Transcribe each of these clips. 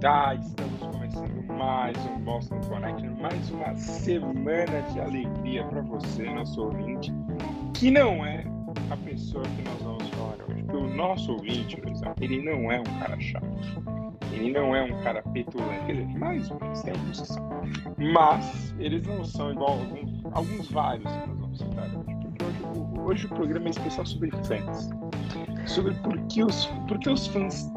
Tá, estamos começando mais um Boston Connect, mais uma semana de alegria para você, nosso ouvinte, que não é a pessoa que nós vamos falar hoje. Porque o nosso ouvinte, Luizão, ele não é um cara chato, ele não é um cara petulante, quer dizer, mais ou menos, tem são. Mas eles não são igual alguns, alguns vários que nós vamos citar hoje, porque hoje, hoje o programa é especial sobre fãs. Sobre por que os, por que os fãs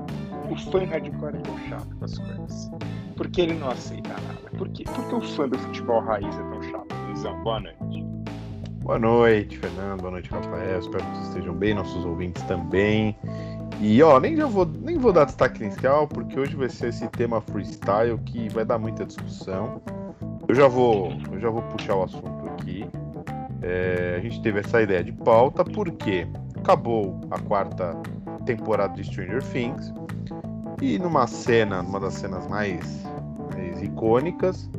o fã hardcore é tão chato com as coisas? Por que ele não aceita nada? Por, quê? Por que o fã do futebol raiz é tão chato? Luizão, boa noite. Boa noite, Fernando. Boa noite, Rafael. Espero que vocês estejam bem, nossos ouvintes também. E ó, nem, já vou, nem vou dar destaque inicial, porque hoje vai ser esse tema freestyle que vai dar muita discussão. Eu já vou, eu já vou puxar o assunto aqui. É, a gente teve essa ideia de pauta porque acabou a quarta temporada de Stranger Things. E numa cena, numa das cenas mais, mais icônicas,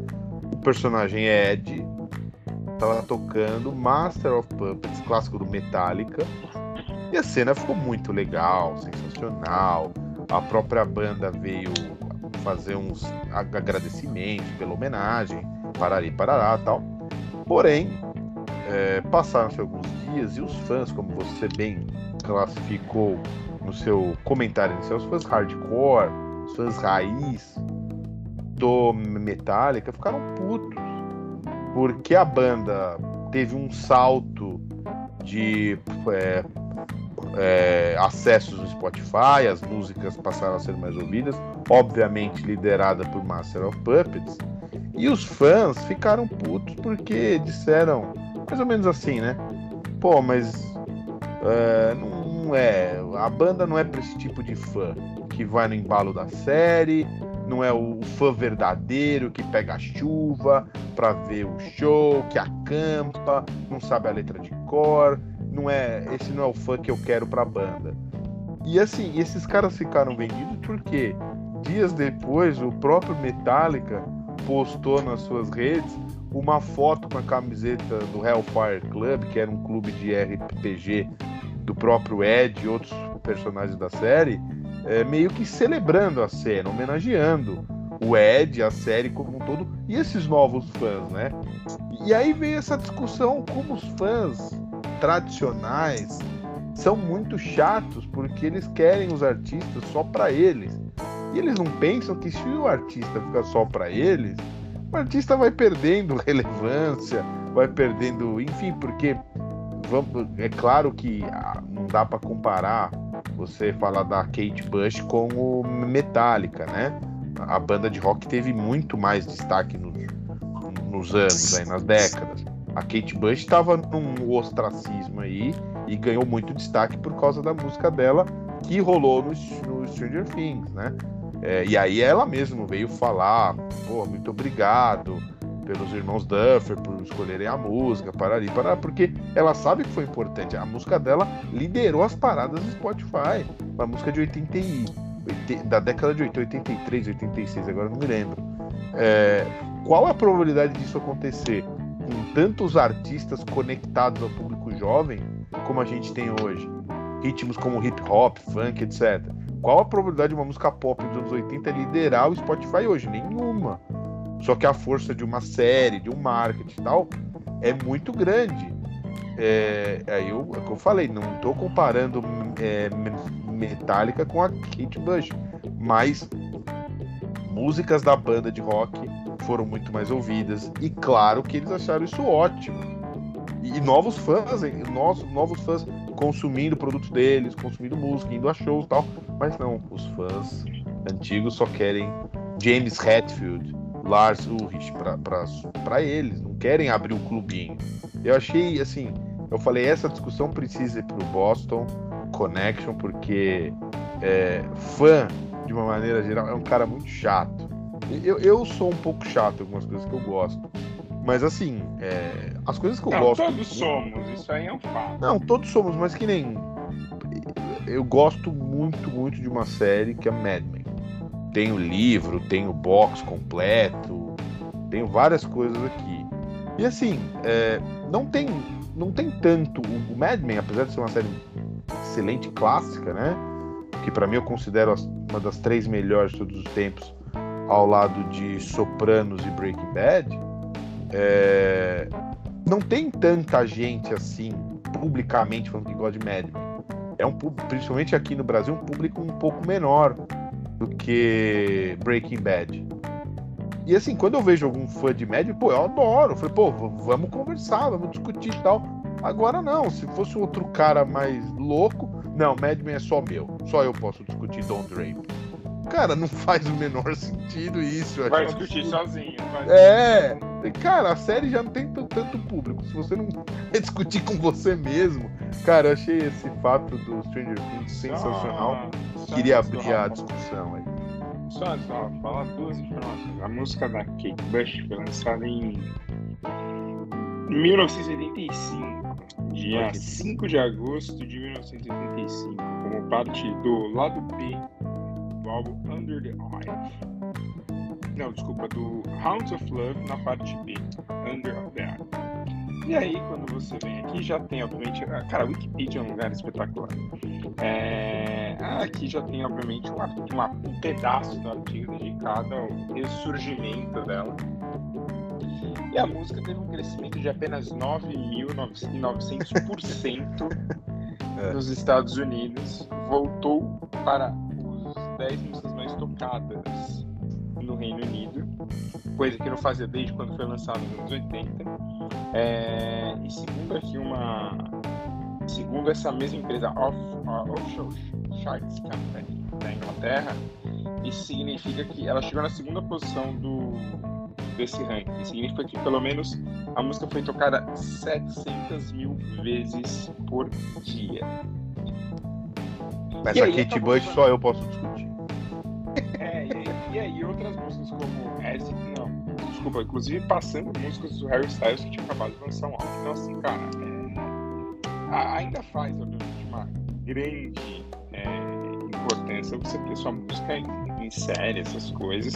o personagem Ed estava tocando Master of Puppets, clássico do Metallica. E a cena ficou muito legal, sensacional. A própria banda veio fazer uns agradecimentos pela homenagem, parari, parará tal. Porém, é, passaram-se alguns dias e os fãs, como você bem classificou no seu comentário inicial, os fãs hardcore, os fãs raiz do Metallica ficaram putos. Porque a banda teve um salto de é, é, acessos no Spotify, as músicas passaram a ser mais ouvidas, obviamente liderada por Master of Puppets. E os fãs ficaram putos porque disseram, mais ou menos assim, né? Pô, mas é, não não é. A banda não é para esse tipo de fã que vai no embalo da série, não é o fã verdadeiro que pega a chuva para ver o show, que acampa, não sabe a letra de cor, não é, esse não é o fã que eu quero para a banda. E assim, esses caras ficaram vendidos porque dias depois o próprio Metallica postou nas suas redes uma foto com a camiseta do Hellfire Club, que era um clube de RPG do próprio Ed e outros personagens da série, é, meio que celebrando a cena, homenageando o Ed, a série como um todo, e esses novos fãs, né? E aí veio essa discussão como os fãs tradicionais são muito chatos porque eles querem os artistas só para eles. E eles não pensam que se o artista ficar só para eles, o artista vai perdendo relevância, vai perdendo, enfim, porque é claro que ah, não dá para comparar você falar da Kate Bush com o Metallica, né? A banda de rock teve muito mais destaque nos, nos anos, aí, nas décadas. A Kate Bush estava num ostracismo aí e ganhou muito destaque por causa da música dela que rolou no, no Stranger Things, né? É, e aí ela mesma veio falar, pô, muito obrigado, pelos irmãos Duffer por escolherem a música, para ali, para porque ela sabe que foi importante. A música dela liderou as paradas do Spotify. Uma música de 80 e, da década de 80, 83, 86, agora não me lembro. É, qual a probabilidade disso acontecer com tantos artistas conectados ao público jovem como a gente tem hoje? Ritmos como hip hop, funk, etc. Qual a probabilidade de uma música pop dos anos 80 liderar o Spotify hoje? Nenhuma. Só que a força de uma série, de um marketing e tal, é muito grande. É, aí eu, é que eu falei, não estou comparando é, Metallica com a Kate Bush, mas músicas da banda de rock foram muito mais ouvidas e claro que eles acharam isso ótimo. E, e novos fãs, novos, novos fãs consumindo produtos deles, consumindo música, indo a shows e tal, mas não, os fãs antigos só querem James Hetfield, Lars Ulrich para eles, não querem abrir um clubinho. Eu achei assim, eu falei, essa discussão precisa ir para o Boston Connection, porque é, fã, de uma maneira geral, é um cara muito chato. Eu, eu sou um pouco chato em algumas coisas que eu gosto. Mas assim, é, as coisas que eu não, gosto. Todos somos, isso aí é um fato. Não, todos somos, mas que nem. Eu gosto muito, muito de uma série que é Mad Men tem o livro, tem o box completo, tenho várias coisas aqui. E assim, é, não tem não tem tanto o Mad Men, apesar de ser uma série excelente clássica, né? Que para mim eu considero uma das três melhores de todos os tempos. ao lado de Sopranos e Breaking Bad, é, não tem tanta gente assim, publicamente falando que gosta de Mad Men. É um principalmente aqui no Brasil, um público um pouco menor do que Breaking Bad. E assim, quando eu vejo algum fã de Mad, pô, eu adoro. Eu falei, pô, vamos conversar, vamos discutir e tal. Agora não, se fosse outro cara mais louco, não, Mad Men é só meu. Só eu posso discutir Don't Drape. Cara, não faz o menor sentido isso. Vai discutir sozinho. Vai é, cara, a série já não tem tanto público. Se você não discutir com você mesmo. Cara, eu achei esse fato do Stranger Things sensacional. Só, Queria abrir a discussão aí. Só, só falar duas informações. A música da Kate Bush foi lançada em 1985, dia 5 de agosto de 1985, como parte do lado B álbum Under the Eye. Não, desculpa, do Hounds of Love na parte B, Under the Eye. E aí, quando você vem aqui, já tem, obviamente, cara, a Wikipedia é um lugar espetacular. É, aqui já tem, obviamente, uma, uma, um pedaço do artigo dedicado ao ressurgimento dela. E a música teve um crescimento de apenas 9.900% é. nos Estados Unidos. Voltou para 10 músicas mais tocadas no Reino Unido, coisa que não fazia desde quando foi lançado nos anos 80. É, e segundo aqui uma. Segundo essa mesma empresa, Off, uh, Offshore Charts Company da Inglaterra, isso significa que ela chegou na segunda posição do, desse ranking. Isso significa que pelo menos a música foi tocada 700 mil vezes por dia. Mas e a Kate Bush só eu posso discutir. É, e, e aí outras músicas como essa, não, desculpa, inclusive passando músicas do Harry Styles que tinha acabado de lançar um álbum. Então assim, cara, é, ainda faz, obviamente, uma grande é, importância você ter sua música em, em série, essas coisas.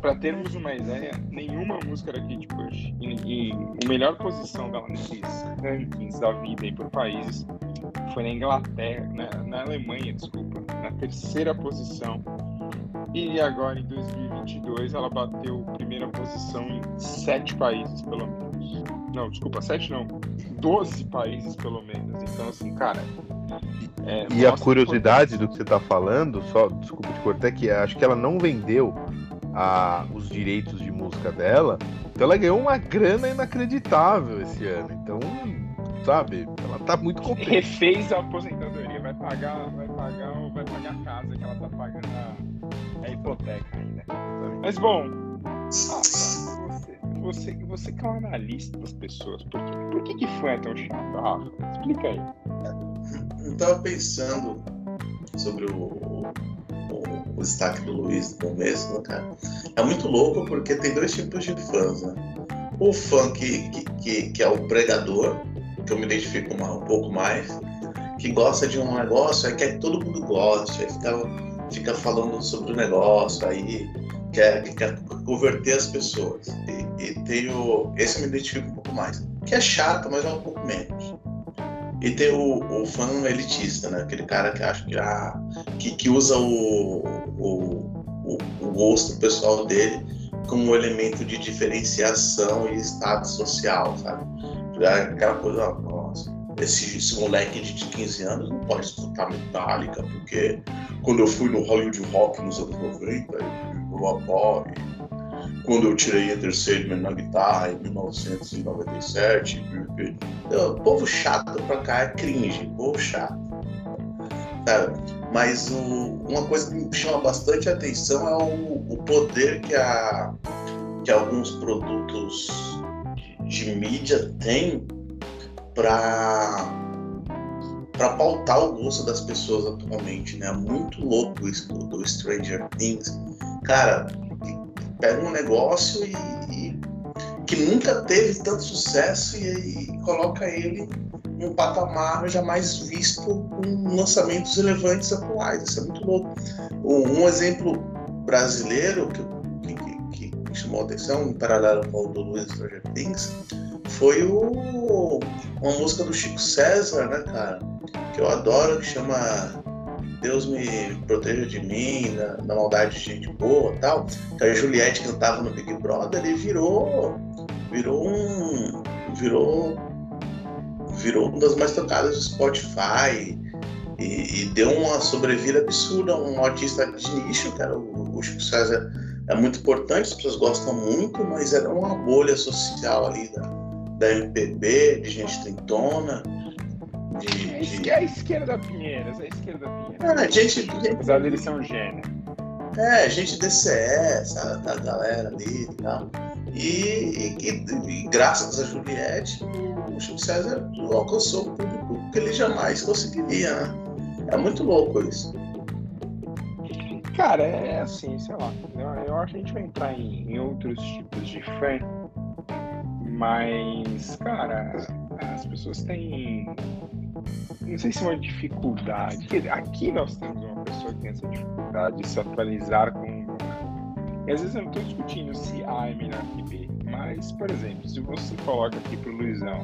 Para termos uma ideia, nenhuma música da Kate Bush em, em melhor posição dela nesses rankings da vida e por países foi na Inglaterra, na, na Alemanha, desculpa, na terceira posição. E agora em 2022 ela bateu primeira posição em sete países pelo menos. Não, desculpa, sete não, doze países pelo menos. Então assim, cara. É, e a curiosidade do que você está falando, só desculpa te cortar, é que acho que ela não vendeu a, os direitos de música dela, então ela ganhou uma grana inacreditável esse ano. Então sabe? Ela tá muito contente. Refez a aposentadoria, vai pagar, vai pagar, vai pagar a casa que ela tá pagando a, a hipoteca ainda. Mas bom, Rafa, você, você, você que é um analista das pessoas, por que, por que, que foi tão chato, Rafa? Explica aí. Eu tava pensando sobre o, o, o destaque do Luiz no começo, né, cara? É muito louco porque tem dois tipos de fãs, né? O fã que, que, que é o pregador, que eu me identifico um pouco mais, que gosta de um negócio, aí quer que todo mundo goste, aí fica, fica falando sobre o negócio, aí quer, quer converter as pessoas. E, e tem o, esse eu me identifico um pouco mais, que é chato, mas é um pouco menos. E tem o, o fã elitista, né? Aquele cara que acha que, ah, que, que usa o, o, o, o gosto pessoal dele como um elemento de diferenciação e status social, sabe? Aquela coisa, nossa, esse, esse moleque de 15 anos não pode escutar Metallica, porque quando eu fui no Hollywood Rock nos anos 90, eu apoio. Quando eu tirei Enter Sandman na guitarra em 1997, o povo chato pra cá é cringe, povo chato. Sabe? Mas uma coisa que me chama bastante atenção é o, o poder que, a, que alguns produtos de mídia tem para para pautar o gosto das pessoas atualmente, né? Muito louco isso do, Stranger Things. Cara, pega um negócio e, e, que nunca teve tanto sucesso e, e coloca ele num patamar jamais visto com lançamentos relevantes atuais. Isso é muito louco. Um, exemplo brasileiro que, que, que, chamou a atenção, paralelo com o do Luiz Stranger Things, foi o, uma música do Chico César, né, cara? Que eu adoro, que chama Deus me proteja de mim, na, na maldade de gente boa tal. Que a Juliette cantava no Big Brother e virou. Virou um. Virou. Virou uma das mais tocadas do Spotify. E, e deu uma sobrevida absurda a um artista de nicho, cara. O, o Chico César é muito importante, as pessoas gostam muito, mas era uma bolha social ali da, da MPB, de gente trintona. De, É de... a esquerda Pinheiros, é a esquerda Pinheiros. Ah, gente, gente, Apesar deles ser um gênio. é, gente DCE, sabe, a galera ali e tal. E, e, e- e graças a Juliette, o Chico César alcançou o público que ele jamais conseguiria, né? É muito louco isso. Cara, é assim, sei lá. Eu, acho que a gente vai entrar em, em outros tipos de fã. Mas, cara, as pessoas têm. Não sei se é uma dificuldade. Aqui nós temos uma pessoa que tem essa dificuldade de se atualizar com. E às vezes eu não estou discutindo se A é melhor que B. Mas, por exemplo, se você coloca aqui pro Luizão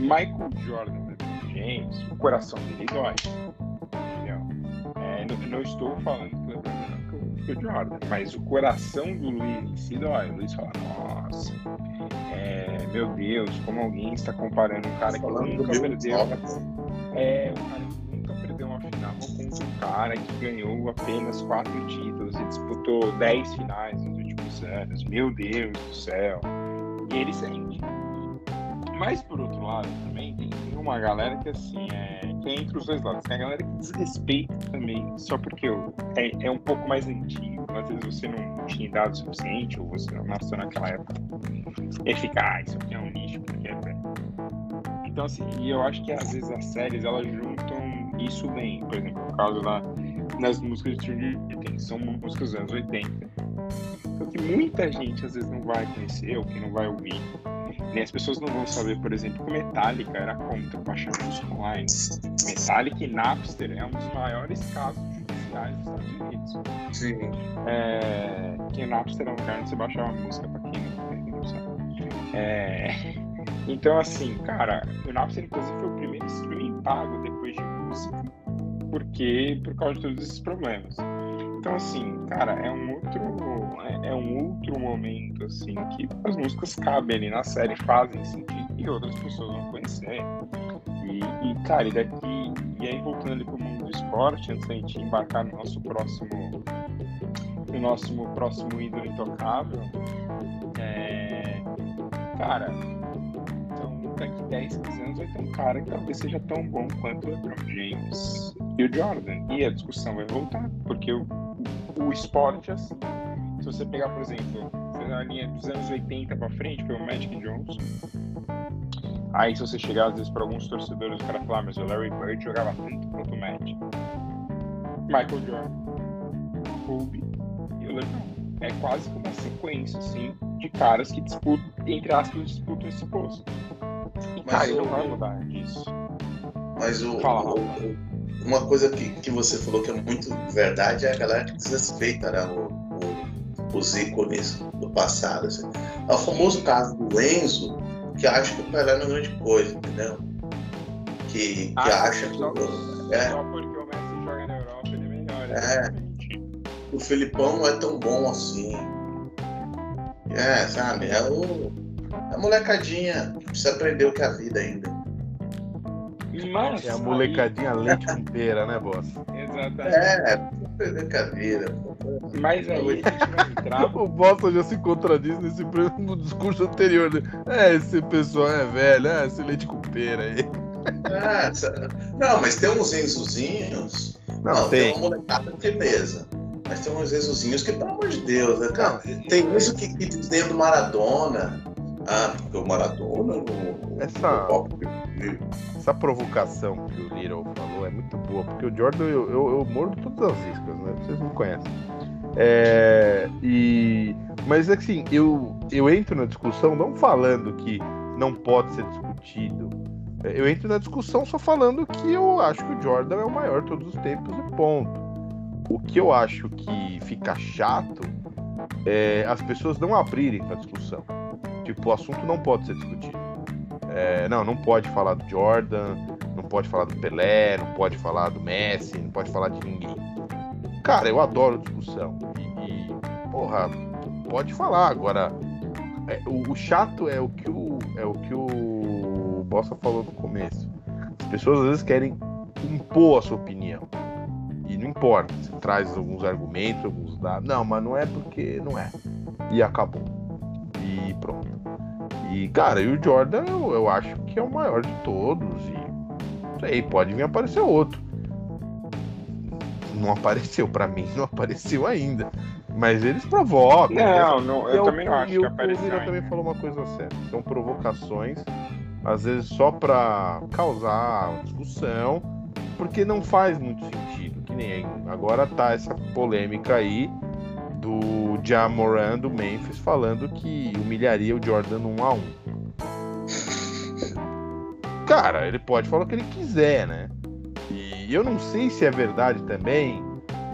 Michael Jordan, James, o coração dele dói. Entendeu? É, não, não estou falando que o LeBron é melhor que o- que o Jordan, mas o coração do Luiz em si dói. O Luiz fala, nossa, é, meu Deus, como alguém está comparando um cara que nunca perdeu. É, o cara que nunca perdeu uma final contra um cara que ganhou apenas quatro títulos e disputou dez finais nos últimos anos. Meu Deus do céu. E ele sente. Mas por outro lado também tem uma galera que assim é. É entre os dois lados. Tem a galera que desrespeita também, só porque o- é, é um pouco mais antigo. Às vezes você não tinha idade suficiente, ou você não nasceu naquela época. E fica, ah, isso aqui é um lixo, porque é velho. Então, assim, e eu acho que às vezes as séries elas juntam isso bem. Por exemplo, no caso da, das músicas de Stranger são músicas dos anos 80. Que muita gente às vezes não vai conhecer ou que não vai ouvir. Nem as pessoas não vão saber, por exemplo, que Metallica era contra baixar música online. Metallica e Napster é um dos maiores casos judiciais dos Estados Unidos. Sim. É, que o Napster é um lugar onde você baixava música, pra quem não, não sabe. É, então, assim, cara, o Napster, inclusive, foi o primeiro streaming pago depois de música, porque por causa de todos esses problemas. Então, assim, cara, é um outro, é, é um outro momento, assim, que as músicas cabem ali na série, fazem sentido e outras pessoas vão conhecer. E, e, cara, e daqui, e aí voltando ali pro mundo do esporte, antes da gente embarcar no nosso próximo, no nosso próximo ídolo intocável, é, cara, então daqui 10, 15 anos vai ter um cara que talvez seja tão bom quanto o LeBron James e o Jordan. E a discussão vai voltar, porque o, o esporte assim. Se você pegar, por exemplo, na linha dos anos 80 pra frente, foi o Magic Johnson. Aí se você chegar às vezes para alguns torcedores, o cara falar, "Ah, mas o Larry Bird jogava tanto quanto o Magic. Michael Jordan, Kobe e o LeBron. É quase como uma sequência, assim, de caras que disputam, entre aspas, disputam esse posto. Mas cara, o- não vai mudar disso. Mas o, Fala, o- o- uma coisa que, que você falou que é muito verdade é a galera que desrespeita né, o- o- os ícones do passado. assim. É o famoso caso do Enzo, que acha que o Pelé não é grande coisa, entendeu? Que, que Ah, acha que só, o, é, só porque o Messi joga na Europa, ele é melhor. É. o Filipão não é tão bom assim. É, sabe? É o. É a molecadinha que precisa aprender o que é a vida ainda. Mas, É a aí- molecadinha leite com pera, né, boss? Exatamente. É, precisa aprender o que a vida. Mas aí a gente vai entrar. O Bosta já se contradiz nesse no discurso anterior. Né? É, esse pessoal é velho, é esse leite com pera aí. É, sa- não, mas tem uns Enzozinhos. Não, tem. uma molecada firmeza. Mas tem uns Enzozinhos que, pelo amor de Deus, né, cara? Não, Tem isso que, que tem do Maradona. Ah, porque o Maradona. O, Essa- o- Essa provocação que o Little falou é muito boa, porque o Jordan eu, eu, eu mordo todas as iscas, né? Vocês me conhecem. É, e, mas assim, eu, eu entro na discussão não falando que não pode ser discutido. É, Eu entro na discussão só falando que eu acho que o Jordan é o maior todos os tempos e ponto. O que eu acho que fica chato é as pessoas não abrirem para discussão. Tipo, o assunto não pode ser discutido. É, não, não pode falar do Jordan, não pode falar do Pelé, não pode falar do Messi, não pode falar de ninguém. Cara, eu adoro discussão. E, porra, pode falar. Agora, é, o, o, chato é o que o, é o que o Bossa falou no começo. As pessoas às vezes querem impor a sua opinião. Não importa, você traz alguns argumentos, alguns dados. Não, mas não é porque não é. E acabou. E pronto. E, cara, e o Jordan eu, eu acho que é o maior de todos. E não sei, pode vir aparecer outro. Não apareceu, para mim não apareceu ainda. Mas eles provocam. Não, não eu, eu também não acho que apareceu. O também falou uma coisa certa. São provocações, às vezes só para causar discussão, porque não faz muito sentido. Que nem agora tá essa polêmica aí do Jamoran do Memphis falando que humilharia o Jordan 1 a 1 Cara, ele pode falar o que ele quiser, né? E eu não sei se é verdade também.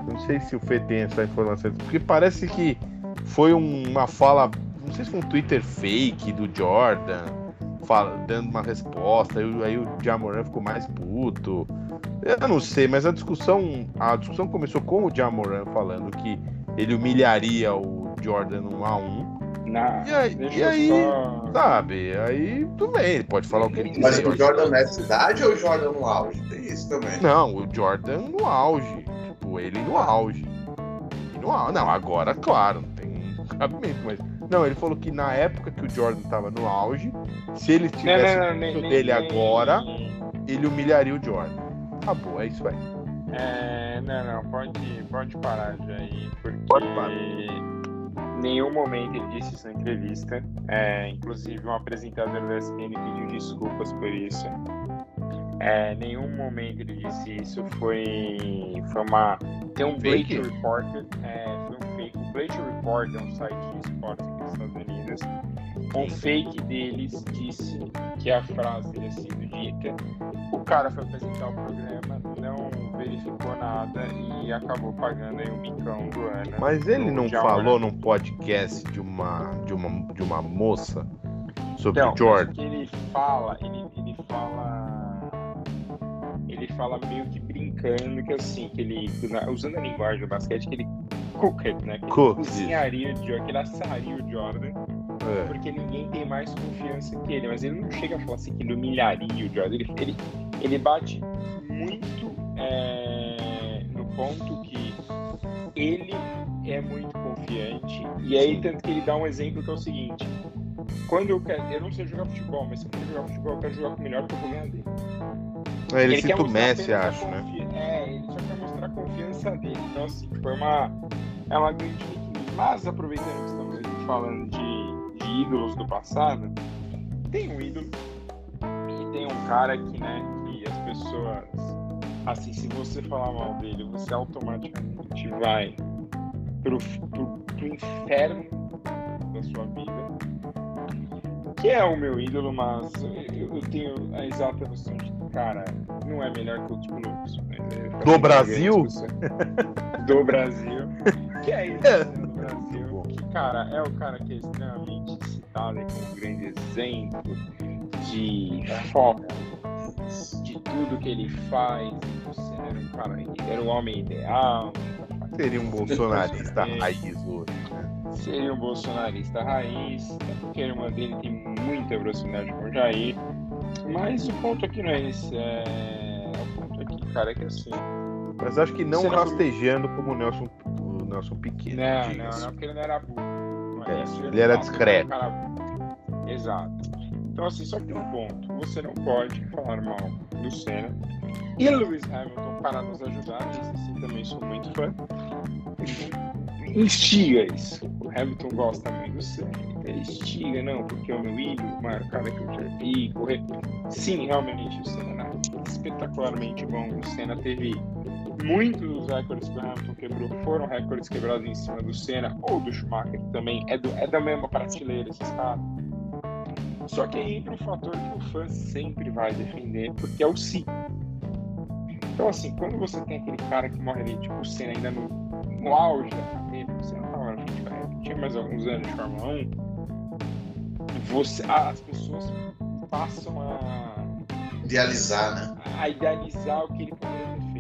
Não sei se o Fê tem essa informação, porque parece que foi uma fala, não sei se foi um Twitter fake do Jordan, fala, dando uma resposta, aí, aí o Jamoran ficou mais puto. Eu não sei, mas a discussão, a discussão começou com o Jamoran falando que ele humilharia o Jordan 1 a 1 Na, e aí, e aí só... sabe, aí tudo bem, ele pode falar o que ele quiser. Mas o Jordan nessa idade ou o Jordan no auge? Tem isso também. Não, o Jordan no auge. Tipo, ele no auge. No auge. Não, agora, claro, não tem cabimento, mas. Não, ele falou que na época que o Jordan tava no auge, se ele tivesse não, não, não, dele nem, agora, ele humilharia o Jordan. Acabou, é isso aí. É, não, não, pode, pode parar já aí, porque pode parar. em nenhum momento ele disse isso na entrevista. É, inclusive, um apresentador da ESPN pediu desculpas por isso. É, nenhum momento ele disse isso. Foi, foi uma. Tem um Bleacher Report, é, foi um O Bleacher Report é um site de esportes aqui nos Estados Unidos. Um fake deles disse que a frase teria sido dita. O cara foi apresentar o programa, não verificou nada e acabou pagando aí o micão do ano. Mas ele não falou num podcast de uma, de uma, de uma moça sobre então, o Jordan? Que ele fala, ele, ele fala. Ele fala meio que brincando que assim, que ele. Usando a linguagem do basquete, que ele cooked, né? Ele cozinharia o Jordan, que ele assaria o Jordan. É. Porque ninguém tem mais confiança que ele. Mas ele não chega a falar assim que ele humilharia o Jordan. Ele, ele, ele bate muito é, no ponto que ele é muito confiante. E aí, tanto que ele dá um exemplo que é o seguinte: quando eu quero, eu não sei jogar futebol, mas se eu quero jogar futebol, eu quero jogar com o melhor que eu vou ganhar dele. É, ele, ele cita o Messi, acho, né? É, ele só quer mostrar a confiança dele. Então, assim, foi uma. É uma grande Mas, aproveitando que estamos aqui falando de, de ídolos do passado, tem um ídolo e tem um cara que, né, que as pessoas assim, se você falar mal dele, você automaticamente vai pro, pro, pro inferno da sua vida. Que é o meu ídolo, mas eu, eu tenho a exata noção de que, cara, não é melhor que outros clubes. É, do Brasil? Do Brasil. Que é isso, é. Brasil. Que, cara, é o cara que é extremamente citado como um grande exemplo de foco de tudo que ele faz. Você era um cara, era um homem ideal. Seria um bolsonarista raiz hoje, né? Seria um bolsonarista raiz, porque a irmã dele tem muita proximidade com o Jair. Mas o ponto aqui não é esse. É... O ponto aqui, cara, é que assim. Mas acho que não rastejando como o Nelson, Nelson Pequeno. Não, não, não, porque ele não era burro. É, ele era discreto. Exato. Então, assim, só que tem um ponto: você não pode falar mal do Senna e Lewis Hamilton para nos ajudar. Esse assim também sou muito fã. Instiga isso. O Hamilton gosta muito do Senna. Ele instiga, não, porque é o meu ídolo, o maior cara que eu já vi. Correr. Sim, realmente, o Senna era espetacularmente bom. O Senna teve muitos dos recordes que o Hamilton quebrou foram recordes quebrados em cima do Senna ou do Schumacher, que também é, do, é da mesma prateleira esses caras. Só que aí entra um fator que o fã sempre vai defender, porque é o si. Então, assim, quando você tem aquele cara que morre ali, tipo, o Senna ainda no, no auge da carreira, você não tava na frente da tinha mais alguns anos de Fórmula 1, você, as pessoas passam a idealizar, né? A idealizar o que ele poderia ter.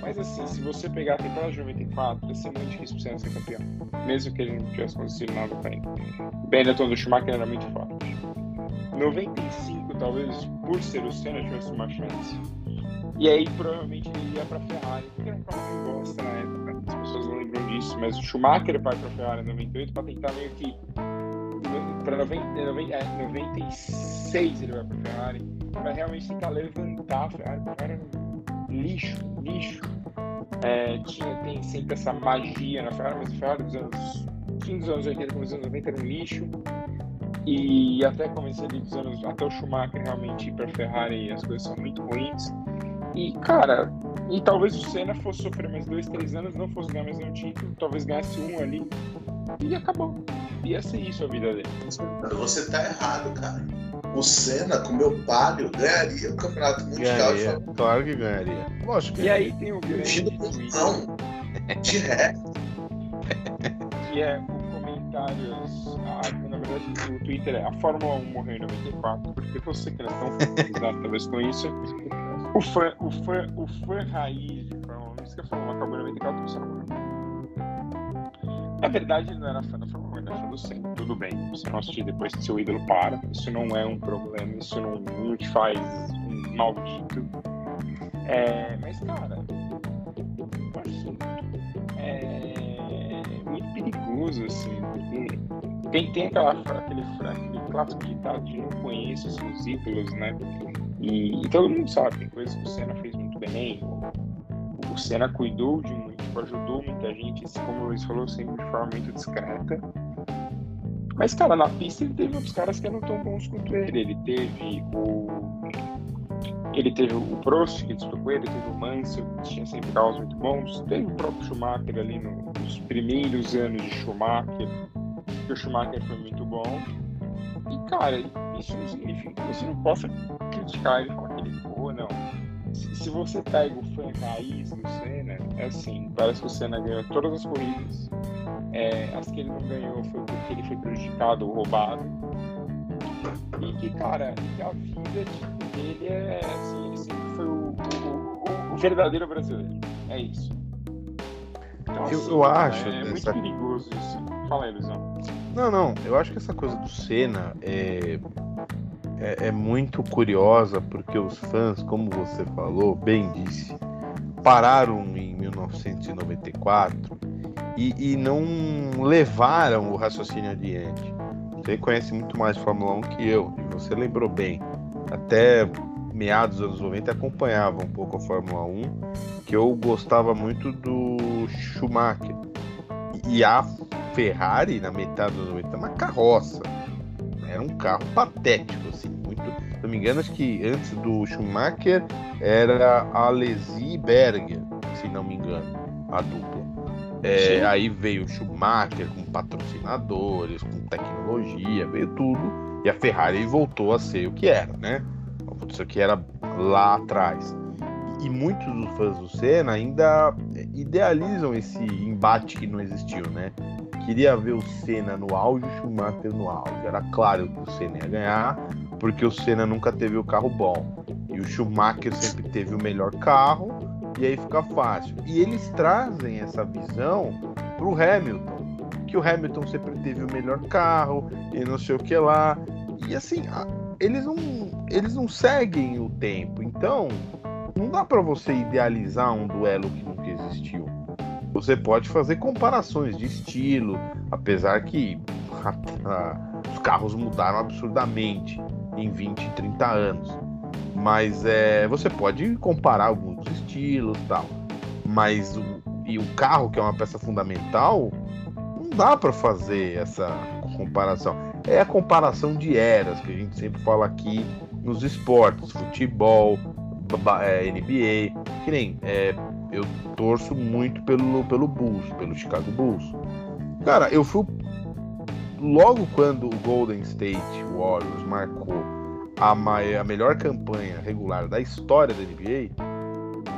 Mas assim, se você pegar a temporada de 94, ia ser muito difícil pro Senna ser campeão. Mesmo que ele não tivesse conseguido nada pra ele. Benetton do Schumacher era muito forte. 95, talvez, por ser o Senna, tivesse uma chance. E aí, provavelmente, ele ia pra Ferrari, porque era um que gosta na época. As pessoas não lembram disso, mas o Schumacher vai pra Ferrari em 98 pra tentar meio que. Pra 90, 90, é, 96 ele vai pra Ferrari, pra realmente tentar levantar a Ferrari. A Ferrari lixo, lixo. É, tinha, tem sempre essa magia na Ferrari, mas a Ferrari dos anos. fim dos anos 80, começo dos anos 90 era um lixo. E até começo ali dos anos. Até o Schumacher realmente ir pra Ferrari as coisas são muito ruins. E, cara, e talvez o Senna fosse sofrer mais dois, três anos, não fosse ganhar mais nenhum título, talvez ganhasse um ali e acabou. Ia ser isso a vida dele. Você tá errado, cara. O Senna, com meu palio, ganharia o campeonato mundial Ganharia. Claro que ganharia. Lógico que E aí tem o grande não. De ré. que é o comentários. Ah, na verdade, o Twitter é a Fórmula 1 morreu em 94, porque você que não é tão familiarizado talvez com isso. O fã, o fã, o fã raiz de Fórmula 1, isso que a Fórmula 1 acabou em 94, você não morreu. Na verdade, ele não era fã da Fórmula 1, ele era fã do Senna. Tudo bem, você não assistir depois que seu ídolo para. Isso não é um problema, isso não, não te faz um maldito. É, mas, cara, eu acho é muito perigoso, assim, porque tem, tem aquela, aquele, aquele clássico ditado de não conheço seus ídolos, né? E, e todo mundo sabe, tem coisas que o Senna fez muito bem, o, Senna cuidou de muito, ajudou muita gente, assim, como o Luiz falou, sempre de forma muito discreta. Mas, cara, na pista ele teve outros caras que eram tão bons quanto ele. Ele teve o. Ele teve o Prost, que disputou com ele, teve o Mansell, que tinha sempre carros muito bons. Teve o próprio Schumacher ali no- nos primeiros anos de Schumacher, que o Schumacher foi muito bom. E, cara, isso não significa que você não possa criticar ele e falar que ele errou, não. Se, se você pega o fã raiz do Senna, é assim, parece que o Senna ganhou todas as corridas. É, as que ele não ganhou foi porque ele foi prejudicado ou roubado. E que, cara, a vida tipo, dele é assim, ele sempre foi o, o- o- o verdadeiro brasileiro. É isso. Então, Eu- assim, eu acho É muito essa- perigoso isso. Fala aí, Luizão. Não, não. Eu acho que essa coisa do Senna é, é, é muito curiosa porque os fãs, como você falou, bem disse, pararam em 1994 e, e não levaram o raciocínio adiante. Você conhece muito mais Fórmula 1 que eu, e você lembrou bem. Até meados dos anos 90 acompanhava um pouco a Fórmula 1, que eu gostava muito do Schumacher. E a Ferrari, na metade dos 90, uma carroça. Era um carro patético, assim, muito. Se não me engano, acho que antes do Schumacher era a Alesi Berger, se não me engano, a dupla. É, aí veio o Schumacher com patrocinadores, com tecnologia, veio tudo. E a Ferrari voltou a ser o que era, né? Isso que era lá atrás. E muitos dos fãs do Senna ainda idealizam esse embate que não existiu, né? Queria ver o Senna no auge e o Schumacher no auge. Era claro que o Senna ia ganhar, porque o Senna nunca teve o carro bom. E o Schumacher sempre teve o melhor carro, e aí fica fácil. E eles trazem essa visão pro Hamilton, que o Hamilton sempre teve o melhor carro, e não sei o que lá. E assim, eles não, eles não seguem o tempo. Então, não dá pra você idealizar um duelo que nunca existiu. Você pode fazer comparações de estilo, apesar que os carros mudaram absurdamente em 20, 30 anos. Mas é, você pode comparar alguns estilos e tal. Mas o, e o carro, que é uma peça fundamental, não dá pra fazer essa comparação. É a comparação de eras que a gente sempre fala aqui nos esportes, futebol, ba- é, NBA, que nem é, eu torço muito pelo, pelo Bulls, pelo Chicago Bulls. Cara, eu fui logo quando o Golden State Warriors marcou a, mai- a melhor campanha regular da história da NBA.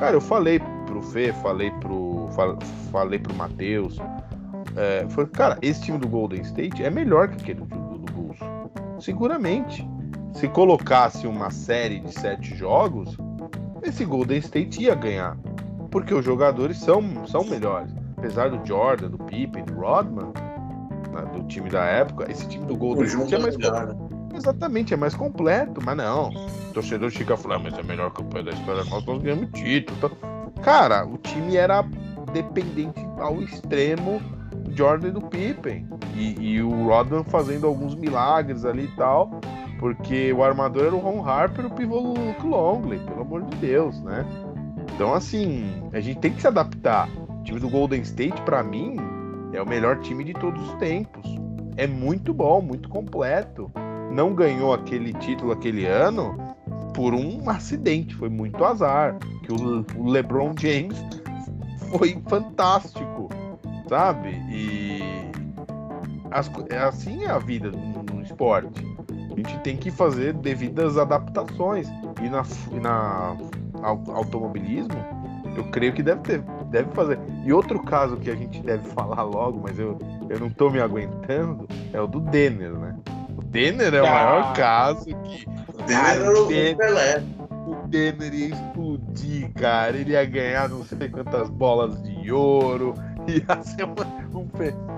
Cara, eu falei pro Fê, falei pro fal- falei pro Matheus, é, falei, cara, esse time do Golden State é melhor que aquele do, do Bulls, seguramente. se colocasse uma série de sete jogos, esse Golden State ia ganhar. Porque os jogadores são, são melhores. Apesar do Jordan, do Pippen, do Rodman, né, do time da época, esse time do Golden State é mais melhor, Exatamente, é mais completo, mas não. O torcedor fica falando, ah, mas é a melhor campanha da história, nós, nós ganhamos título. Então... Cara, o time era dependente ao extremo do Jordan e do Pippen. E, e, o Rodman fazendo alguns milagres ali e tal. Porque o armador era o Ron Harper e o pivô Luke Longley, pelo amor de Deus, né? Então, assim, a gente tem que se adaptar. O time do Golden State, para mim, é o melhor time de todos os tempos. É muito bom, muito completo. Não ganhou aquele título aquele ano por um acidente, foi muito azar. Que o LeBron James foi fantástico, sabe? E as, é assim é a vida no, no esporte a gente tem que fazer devidas adaptações. E na, na automobilismo, eu creio que deve ter, deve fazer. E outro caso que a gente deve falar logo, mas eu, eu não tô me aguentando, é o do Denner, né? Denner é o maior ah. caso que. O Denner era o Pelé. O Denner ia explodir, cara. Ele ia ganhar não sei quantas bolas de ouro. Ia ser uma, um.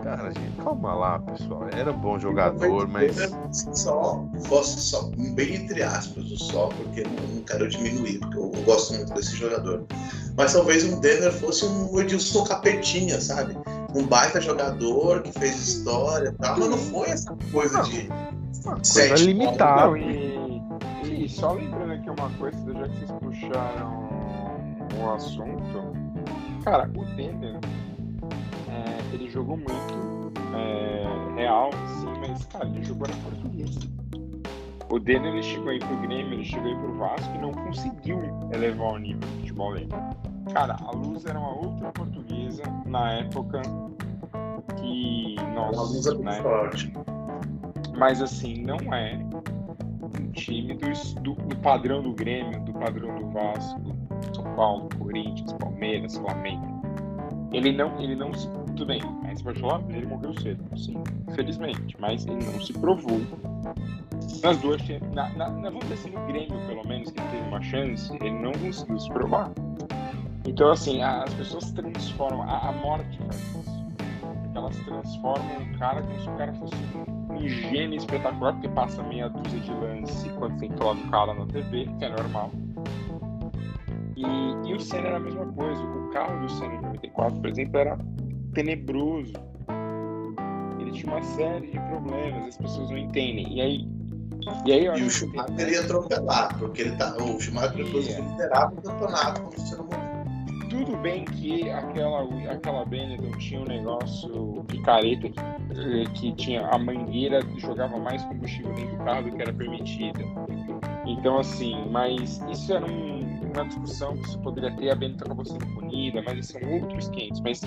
Cara, gente, calma lá, pessoal. Era bom jogador, mas. Só, fosse só, bem entre aspas, o só, porque não, não quero diminuir, porque eu, eu, gosto muito desse jogador. Mas talvez um Denner fosse um Edilson Capetinha, sabe? Um baita jogador que fez história e tal, mas não foi essa coisa não, de. Uma coisa limitada. E, e só lembrando aqui uma coisa, já que vocês puxaram o assunto, cara, o Denner ele jogou muito é, real, sim, mas, cara, ele jogou na portuguesa. O Denner ele chegou aí pro Grêmio, ele chegou aí pro Vasco e não conseguiu elevar o nível do futebol dele. Cara, a Luz era uma outra portuguesa na época que nós. A Luz é né, forte. Mas assim, não é um time do, do, do, padrão do Grêmio, do padrão do Vasco, São Paulo, Corinthians, Palmeiras, Flamengo. Ele não, ele não se tudo bem, mas falar, ele morreu cedo, sim, infelizmente, mas ele não se provou. Nas duas, na, na, na, vamos dizer assim, no Grêmio, pelo menos, que ele teve uma chance, ele não conseguiu se provar. Então, assim, as pessoas transformam, a, a morte faz isso. Elas transformam o cara como se o cara fosse um gênio espetacular, porque passa meia dúzia de lance quando tem que falar do cara na TV, que é normal. E, e o Senna era a mesma coisa. O carro do Senna em 94, por exemplo, era tenebroso. Ele tinha uma série de problemas, as pessoas não entendem. E aí. E, aí, e o Schumacher ia atropelar, porque ele tá, o Schumacher depois yeah. liderava o campeonato como se não tudo bem que aquela, aquela Benetton tinha um negócio picareta que, eh, que tinha a mangueira jogava mais combustível dentro do carro do que era permitida. Então, assim, mas isso era um, uma discussão que se poderia ter, a Benetton acabou sendo punida, mas são outros 500. Mas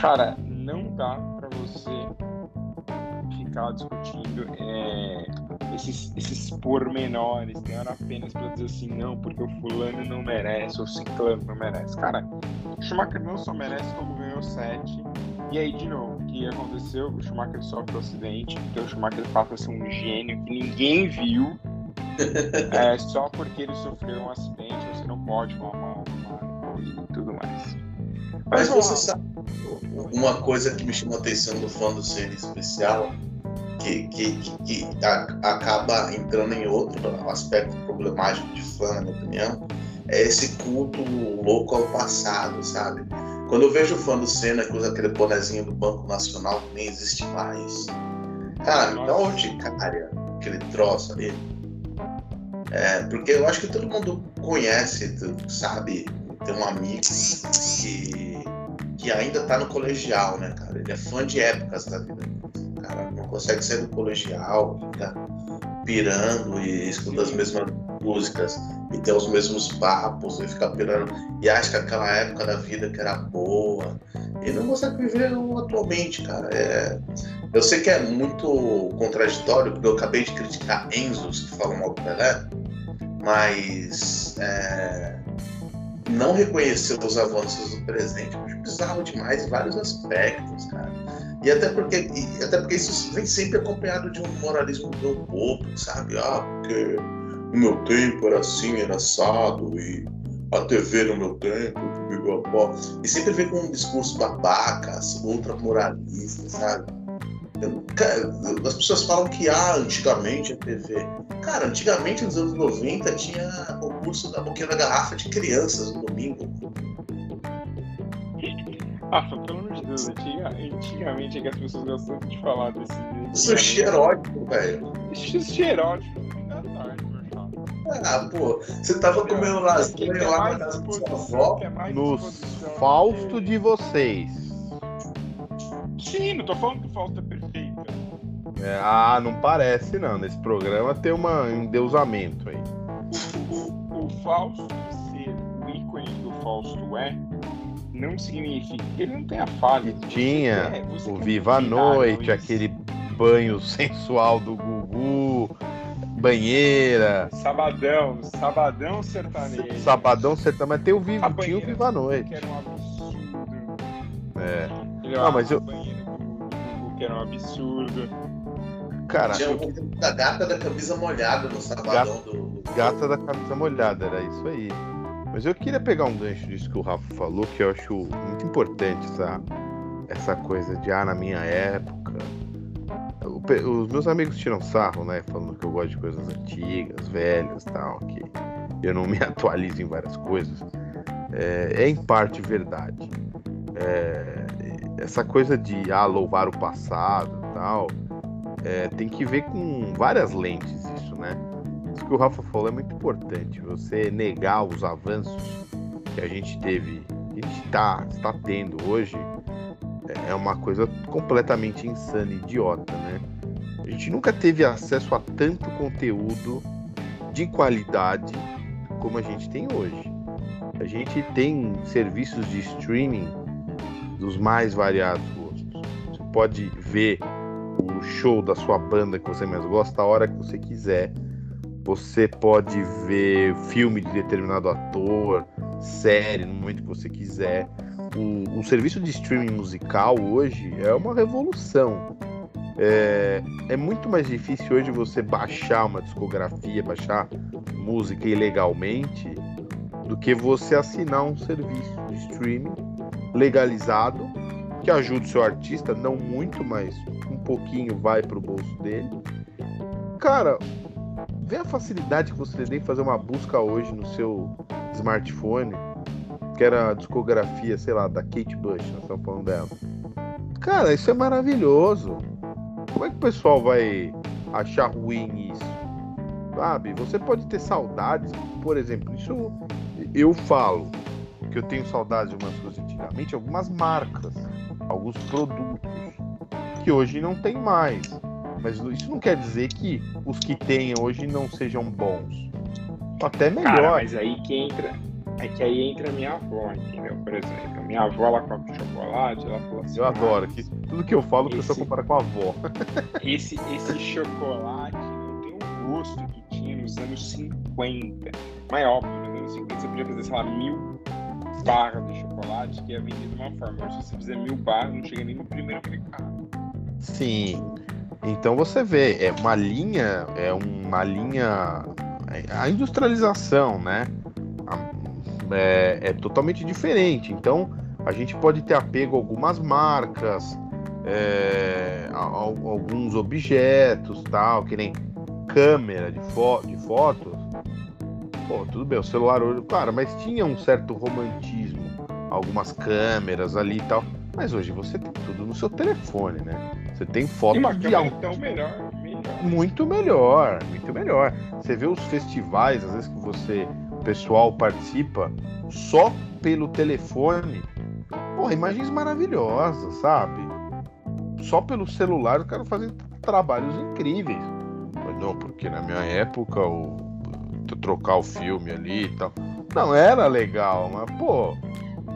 Cara, não dá para você ficar discutindo é, esses, esses pormenores, tem hora apenas para dizer assim, não, porque o fulano não merece, ou o ciclano não merece. Cara, o Schumacher não só merece como ganhou sete. E aí, de novo, o que aconteceu? O Schumacher sofre um acidente, então o Schumacher passa a ser um gênio que ninguém viu. é, só porque ele sofreu um acidente, você não pode falar e tudo mais. Mas você sabe, uma coisa que me chamou a atenção do fã do CN especial, que, que, que, que a, acaba entrando em outro aspecto problemático de fã, na minha opinião, é esse culto louco ao passado, sabe? Quando eu vejo o fã do Senna que usa aquele bonezinho do Banco Nacional que nem existe mais, cara, me dá uma urticária aquele troço ali. É, porque eu acho que todo mundo conhece, sabe? Tem um amigo que que ainda tá no colegial, né, cara? Ele é fã de épocas da vida. Cara não consegue sair do colegial, fica pirando e escuta as mesmas músicas e tem os mesmos papos e fica pirando e acha que aquela época da vida que era boa e não consegue viver atualmente, cara. É... Eu sei que é muito contraditório, porque eu acabei de criticar Enzos que falam mal do Pelé, mas é não reconhecer os avanços do presente é bizarro demais em vários aspectos, cara. E até porque, e até porque isso vem sempre acompanhado de um moralismo do povo, sabe? Ah, porque no meu tempo era assim, era assado, e a TV no meu tempo. E sempre vem com um discurso babaca, ultra moralista, sabe? As pessoas falam que ah, antigamente a TV. Cara, antigamente nos anos 90 tinha o curso da boquinha da garrafa de crianças no domingo. Ah, pelo antigamente é que as pessoas gostam de falar desse jeito. Sushi erótico, velho. Sushi erótico, da tarde, ah, pô, você tava comendo lasanha lá na casa da sua avó? Nos Fausto de vocês. Sim, não tô falando que o Fausto é perfeito. É, ah, não parece não. Nesse programa tem uma, um endeusamento aí. O, o, o Fausto ser o ícone do Fausto é não significa que ele não tenha falha. Tinha quer, o Viva a Noite, aquele banho sensual do Gugu, banheira. Sabadão, sabadão sertanejo. Sabadão sertanejo, mas tem o Viva, tinha o Viva a Noite. Que era um absurdo. É. Ele não, mas eu. que era um absurdo. Cara, Tinha o da gata da camisa molhada no sabadão gata, do. Gata da camisa molhada, era isso aí. Mas eu queria pegar um gancho disso que o Rafa falou, que eu acho muito importante essa, essa coisa de ah, na minha época. os meus amigos tiram sarro, né? Falando que eu gosto de coisas antigas, velhas tal, que eu não me atualizo em várias coisas. É, é em parte verdade. É, essa coisa de ah, louvar o passado tal, é, tem que ver com várias lentes isso, né? Que o Rafa falou é muito importante. Você negar os avanços que a gente teve, que a gente tá, está tendo hoje, é uma coisa completamente insana, idiota, né? A gente nunca teve acesso a tanto conteúdo de qualidade como a gente tem hoje. A gente tem serviços de streaming dos mais variados gostos. Você pode ver o show da sua banda que você mais gosta a hora que você quiser. Você pode ver filme de determinado ator, série, no momento que você quiser. O, o serviço de streaming musical hoje é uma revolução. É, é, muito mais difícil hoje você baixar uma discografia, baixar música ilegalmente, do que você assinar um serviço de streaming legalizado que ajude o seu artista, não muito, mas um pouquinho vai pro bolso dele. Cara, vê a facilidade que você tem de fazer uma busca hoje no seu smartphone, que era a discografia, sei lá, da Kate Bush, nós estamos falando dela. Cara, isso é maravilhoso. Como é que o pessoal vai achar ruim isso? Sabe? Você pode ter saudades, por exemplo, isso eu falo que eu tenho saudades de umas coisas antigamente, algumas marcas, alguns produtos que hoje não tem mais. Mas isso não quer dizer que os que tem hoje não sejam bons. Até melhor. Cara, mas aí que entra. É que aí entra minha avó, entendeu? Por exemplo, minha avó ela come chocolate, ela fala assim. Eu adoro, que tudo que eu falo esse, a pessoa compara com a avó. esse, esse chocolate não tem o gosto que tinha nos anos 50. Mas é óbvio, nos anos 50 você podia fazer, sei lá, mil barras de chocolate que é vendido de uma forma. Mas se você fizer mil barras, não chega nem no primeiro mercado. Sim. Então você vê, é uma linha, é uma linha. A industrialização, né? É, é totalmente diferente. Então a gente pode ter apego a algumas marcas, é, a, a, alguns objetos, tal, que nem câmera de, fo de. Pô, tudo bem, o celular hoje, claro, mas tinha um certo romantismo, algumas câmeras ali e tal. Mas hoje você tem tudo no seu telefone, né? Você tem fotos de alto. Então melhor, melhor. Muito melhor, muito melhor. Você vê os festivais, às vezes que você, o pessoal participa só pelo telefone. Porra, imagens maravilhosas, sabe? Só pelo celular o cara fazem trabalhos incríveis. Mas não, porque na minha época o trocar o filme ali e tal. Não era legal, mas pô,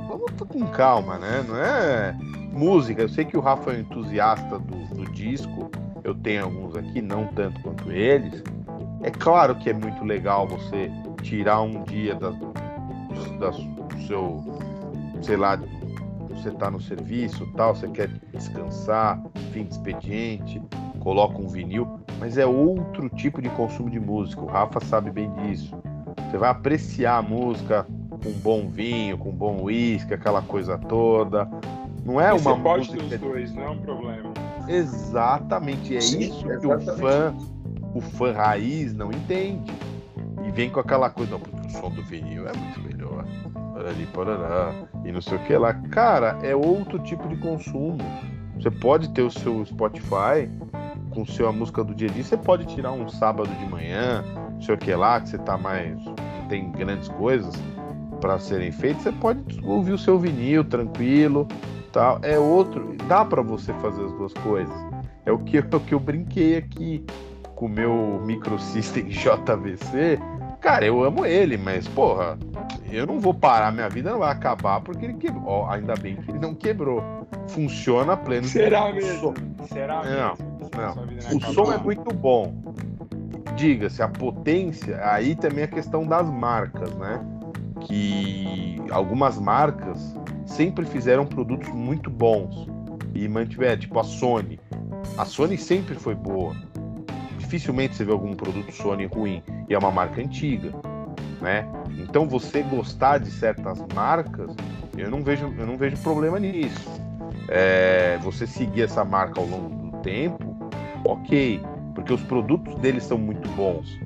vamos com calma, né? Não é música. Eu sei que o Rafa é um entusiasta do, do disco. Eu tenho alguns aqui, não tanto quanto eles. É claro que é muito legal você tirar um dia da, da, do seu, sei lá, você tá no serviço, tal, você quer descansar, fim de expediente, coloca um vinil, mas é outro tipo de consumo de música. O Rafa sabe bem disso. Você vai apreciar a música com um bom vinho, com um bom uísque, aquela coisa toda. Não é E uma você pode música. ter os dois, não é um problema. Exatamente, é Sim, isso que exatamente. o fã, o fã raiz não entende. E vem com aquela coisa, não, porque o som do vinil é muito melhor. Parari, parará, e não sei o que lá. Cara, é outro tipo de consumo. Você pode ter o seu Spotify com sua música do dia a dia, você pode tirar um sábado de manhã, não sei o que lá, que você tá mais. não tem grandes coisas para serem feitas, você pode ouvir o seu vinil tranquilo, tal. É outro, dá para você fazer as duas coisas. É o que, é o que eu brinquei aqui com o meu microsystem JVC. Cara, eu amo ele, mas porra, eu não vou parar, minha vida não vai acabar porque ele quebrou. Ó, ainda bem que ele não quebrou. Funciona pleno. Será mesmo? som- Será Não, mesmo? não. sua vida O som é muito bom. Diga-se, a potência, aí também a questão das marcas, né? Que algumas marcas sempre fizeram produtos muito bons e mantiveram, tipo a Sony. A Sony sempre foi boa. Dificilmente você vê algum produto Sony ruim. E é uma marca antiga, né? Então você gostar de certas marcas, eu não vejo, eu não vejo problema nisso. É, você seguir essa marca ao longo do tempo, ok, porque os produtos deles são muito bons.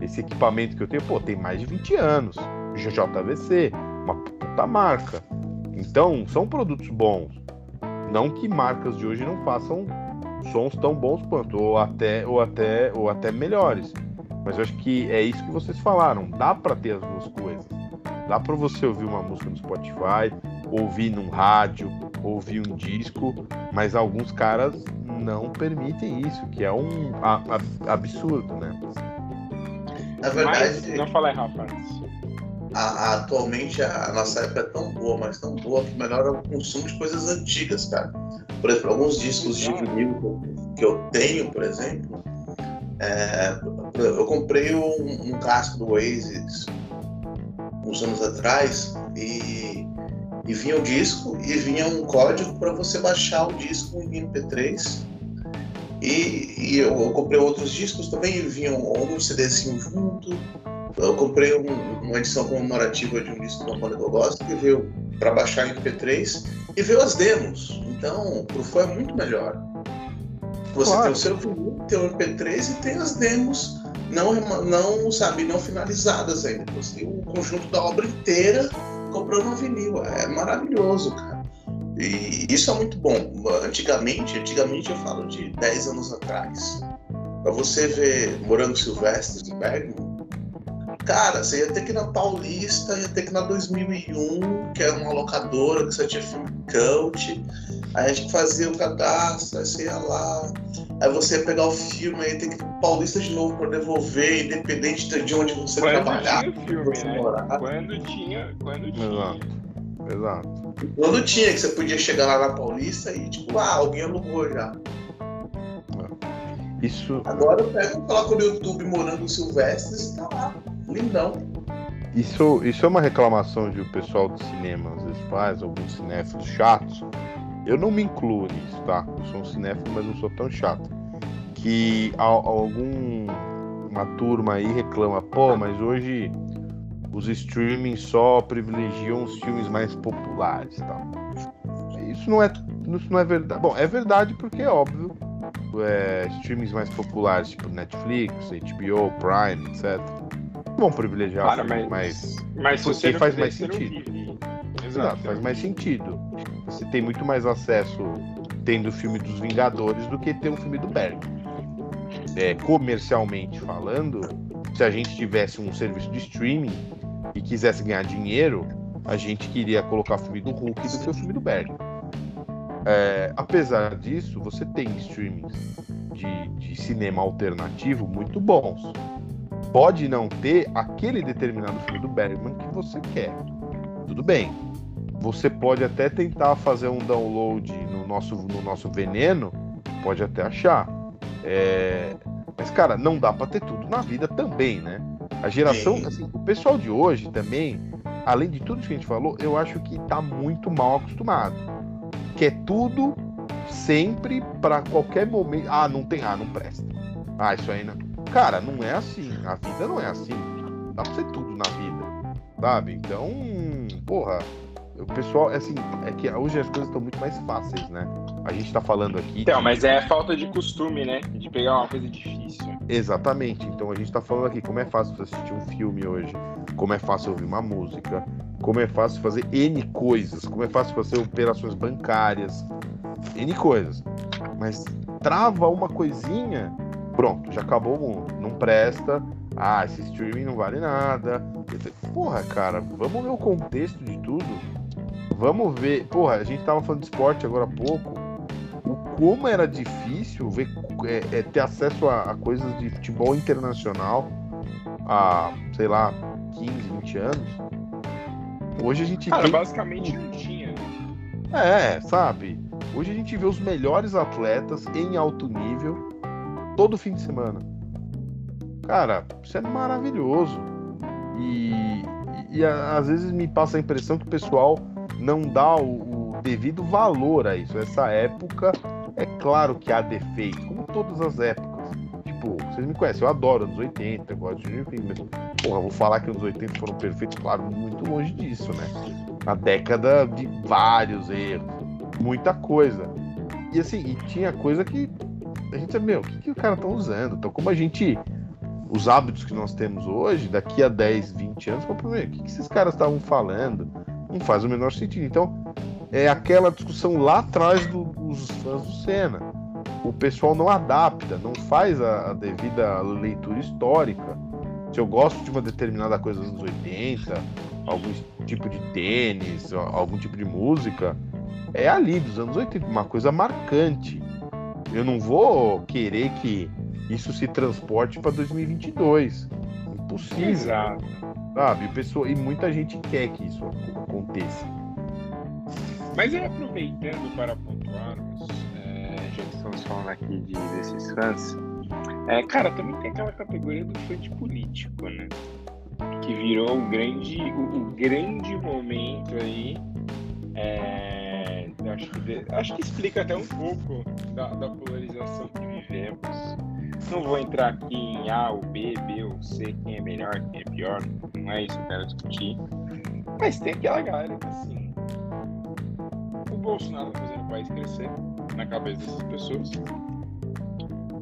Esse equipamento que eu tenho, pô, tem mais de 20 anos. JVC, uma puta marca. Então, são produtos bons. Não que marcas de hoje não façam sons tão bons quanto, ou até, ou até, ou até melhores. Mas eu acho que é isso que vocês falaram. Dá para ter as duas coisas. Dá para você ouvir uma música no Spotify, ouvir num rádio, ouvir um disco, mas alguns caras não permitem isso, que é um a- a- absurdo, né? Na Mas, verdade, não fala aí, Rafa. A- a- atualmente a nossa época é tão boa, mas tão boa que melhora o consumo de coisas antigas, cara. Por exemplo, alguns discos de vinil que eu- tenho, por exemplo, é, eu comprei um, um casco do Oasis uns anos atrás e, e vinha o disco e vinha um código para você baixar o disco em MP3. E, e eu, eu comprei outros discos também, e vinham um CDzinho junto. Eu comprei um- uma edição comemorativa de um disco uma banda que eu gosto, que veio para baixar em MP3 e veio as demos. Então, pro fã é muito melhor. Você Claro. tem o seu vinil, tem o MP3 e tem as demos não, não, sabe, não finalizadas ainda. Você tem o conjunto da obra inteira comprando um vinil. É maravilhoso, cara. E isso é muito bom. Antigamente, antigamente eu falo de 10 anos atrás. Pra você ver Morango Silvestre em Bergman, cara, você ia ter que ir na Paulista, ia ter que ir na 2001, que era uma locadora que só tinha filme cult. Aí a gente fazia o cadastro, aí você ia lá. Aí você ia pegar o filme, aí ter que ir pra Paulista de novo para devolver, independente de onde você Quando trabalhar. tinha o filme, você né? morar. Quando tinha, quando tinha. Exato. Exato. Quando tinha, que você podia chegar lá na Paulista e tipo, ah, alguém alugou já. Isso, Agora eu pego, coloco no YouTube Morango Silvestres e tá lá. Lindão. isso, isso é uma reclamação de o pessoal do cinema às vezes faz, alguns cinéfilos chatos. Eu não me incluo nisso, tá? Eu sou um cinéfilo, mas não sou tão chato. Que al- algum uma turma aí reclama, pô, mas hoje os streaming só privilegiam os filmes mais populares, tal. Isso não é, isso não é verdade. Bom, é verdade porque é óbvio, é, streamings mais populares, tipo Netflix, HBO, Prime, etc. Vão privilegiar mas, mas se porque faz mais sentido. Exato. faz mais sentido. Você tem muito mais acesso tendo o filme dos Vingadores do que ter um filme do Berg. É, comercialmente falando, se a gente tivesse um serviço de streaming e quisesse ganhar dinheiro, a gente queria colocar o filme do Hulk do que o filme do Berg. É, apesar disso, você tem streamings de, de cinema alternativo muito bons. Pode não ter aquele determinado filme do Bergman que você quer. Tudo bem. Você pode até tentar fazer um download no nosso, no nosso veneno, pode até achar. É, Mas, cara, não dá pra ter tudo na vida também, né? A geração, Sim. assim, o pessoal de hoje também além de tudo que a gente falou, eu acho que tá muito mal acostumado. Que é tudo sempre para qualquer momento. Ah, não tem, ah, não presta. Ah, isso aí não. Cara, não é assim. A vida não é assim. Dá pra ser tudo na vida. Sabe? Então, porra, o pessoal, assim, é que hoje as coisas estão muito mais fáceis, né? A gente tá falando aqui. Então, de... mas é falta de costume, né? De pegar uma coisa difícil. Exatamente. Então a gente tá falando aqui como é fácil você assistir um filme hoje, como é fácil ouvir uma música, como é fácil fazer N coisas, como é fácil fazer operações bancárias, N coisas. Mas trava uma coisinha, pronto, já acabou o mundo. Não presta. Ah, esse streaming não vale nada. Porra, cara, vamos ver o contexto de tudo Vamos ver. Porra, a gente tava falando de esporte agora há pouco. O como era difícil ver, é, é, ter acesso a, a, coisas de futebol internacional há, sei lá, 15, 20 anos. Hoje a gente. Cara, tem... basicamente não tinha. Né? É, sabe? Hoje a gente vê os melhores atletas em alto nível todo fim de semana. Cara, isso é maravilhoso. E, e, e às vezes me passa a impressão que o pessoal não dá o, o devido valor a isso. Essa época, é claro que há defeito, como todas as épocas. Tipo, vocês me conhecem, eu adoro anos 80, eu gosto de enfim, mas, porra, vou falar que os 80 foram perfeitos, claro, muito longe disso, né? A década de vários erros, muita coisa. E assim, e tinha coisa que a gente sabe, meu, o que, que o cara tá usando? Então, como a gente. Os hábitos que nós temos hoje, daqui a 10, 20 anos, o que, que esses caras estavam falando? Não faz o menor sentido. Então, é aquela discussão lá atrás do, dos fãs do Senna. O pessoal não adapta, não faz a, a, devida leitura histórica. Se eu gosto de uma determinada coisa dos anos 80, algum tipo de tênis, algum tipo de música, é ali dos anos 80, uma coisa marcante. Eu não vou querer que isso se transporte para 2022. Impossível. Exato. Sabe? Pessoa, e muita gente quer que isso aconteça. Mas é aproveitando para pontuarmos, é, já que estamos falando aqui de, desses fãs, é, cara, também tem aquela categoria do fã de político, né? Que virou o grande, o, o grande momento aí. É, acho, que, acho que explica até um pouco da, da polarização que vivemos não vou entrar aqui em A ou B, B ou C, quem é melhor, quem é pior, não é isso que eu quero discutir. Mas tem aquela galera que, assim, o Bolsonaro tá fazendo o país crescer na cabeça dessas pessoas.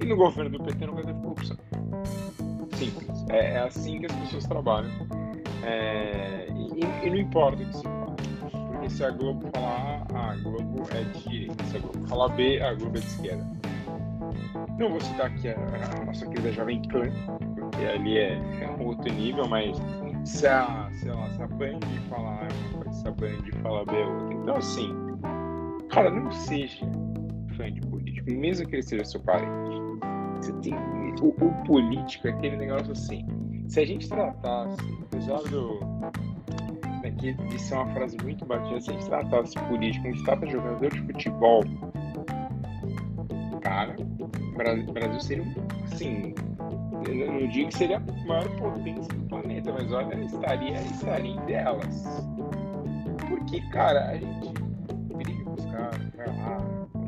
E no governo do PT não vai ter corrupção. Simples. É, é assim que as pessoas trabalham. É, e, e, não importa que se Porque se a Globo falar A, a Globo é de direita. Se a Globo falar B, a Globo é de esquerda. Não vou citar aqui a, a nossa querida Jovem Pan, porque ali é, é um outro nível, mas se a, sei lá, se a Band falar coisa, se a Band falar B é outra. Então, assim, cara, não seja fã de político, mesmo que ele seja seu parente. Você tem, o, o político é aquele negócio assim. Se a gente tratasse, apesar do. Né, de ser uma frase muito batida, se a gente tratasse político como se trata jogador de futebol, cara, o Brasil seria, assim, eu não digo que seria a maior potência do planeta, mas olha, estaria, estaria em delas. Porque, cara, a gente briga com os caras, vai lá,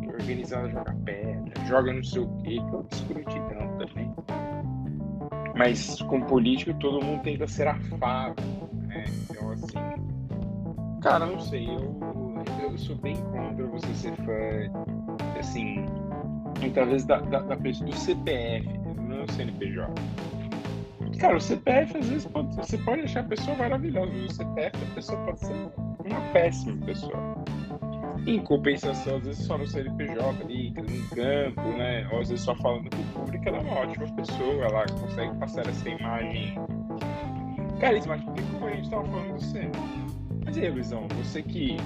organizada joga pedra, joga não sei o quê, que é outra escrutidão também. Mas com político todo mundo tenta ser afável, né? Então, assim, cara, não sei, eu, eu sou bem contra você ser fã, assim, muitas vezes da, da, da do CPF, não é o CNPJ. Cara, o CPF às vezes pode, você pode achar a pessoa maravilhosa, mas o CPF a pessoa pode ser uma péssima pessoa. Em compensação, às vezes só no CNPJ ali, no campo, né? Ou às vezes só falando com o público, ela é uma ótima pessoa, ela consegue passar essa imagem carismática, como a gente estava falando do você. Aí, Luizão, você que.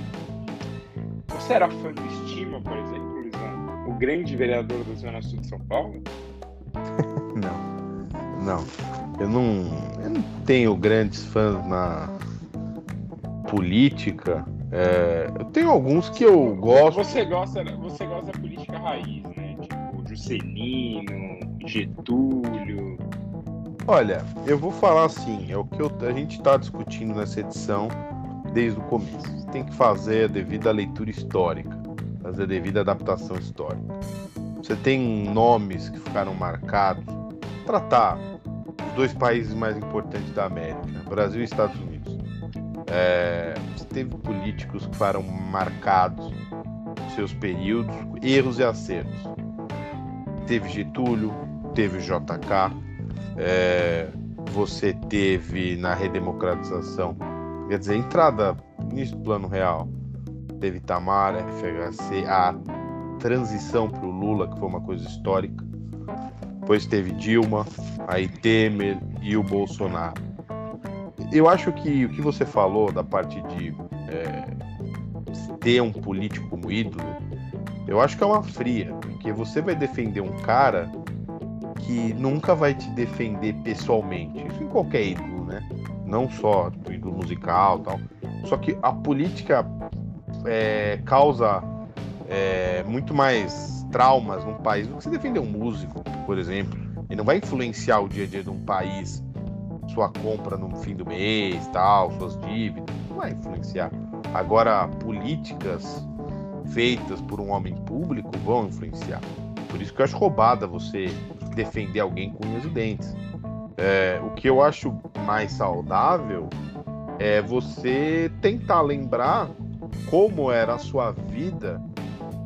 Você era fã do Estima, por exemplo? o grande vereador da Zona Sul de São Paulo? não, não. Eu não, eu não tenho grandes fãs na política. É, eu tenho alguns que eu gosto. Você gosta, você gosta da política raiz, né? Tipo, Juscelino, Getúlio. Olha, eu vou falar assim, é o que eu, a gente está discutindo nessa edição desde o começo. Você tem que fazer a devida leitura histórica, fazer a devida adaptação histórica. Você tem nomes que ficaram marcados, tratar os dois países mais importantes da América, Brasil e Estados Unidos. É, você teve políticos que foram marcados seus períodos, erros e acertos. Teve Getúlio, teve JK, é, você teve na redemocratização, quer dizer, entrada nisso plano real, teve Tamara, FHC, a transição para o Lula, que foi uma coisa histórica. Depois teve Dilma, aí Temer e o Bolsonaro. Eu acho que o que você falou da parte de é, ter um político como ídolo, eu acho que é uma fria, porque você vai defender um cara que nunca vai te defender pessoalmente. Isso em qualquer ídolo? Não só do musical tal. Só que a política é, causa é, muito mais traumas num país do que você defender um músico, por exemplo. Ele não vai influenciar o dia a dia de um país, sua compra no fim do mês, tal, suas dívidas. Não vai influenciar. Agora, políticas feitas por um homem público vão influenciar. Por isso que eu acho roubada você defender alguém com unhas e dentes. É, o que eu acho mais saudável é você tentar lembrar como era a sua vida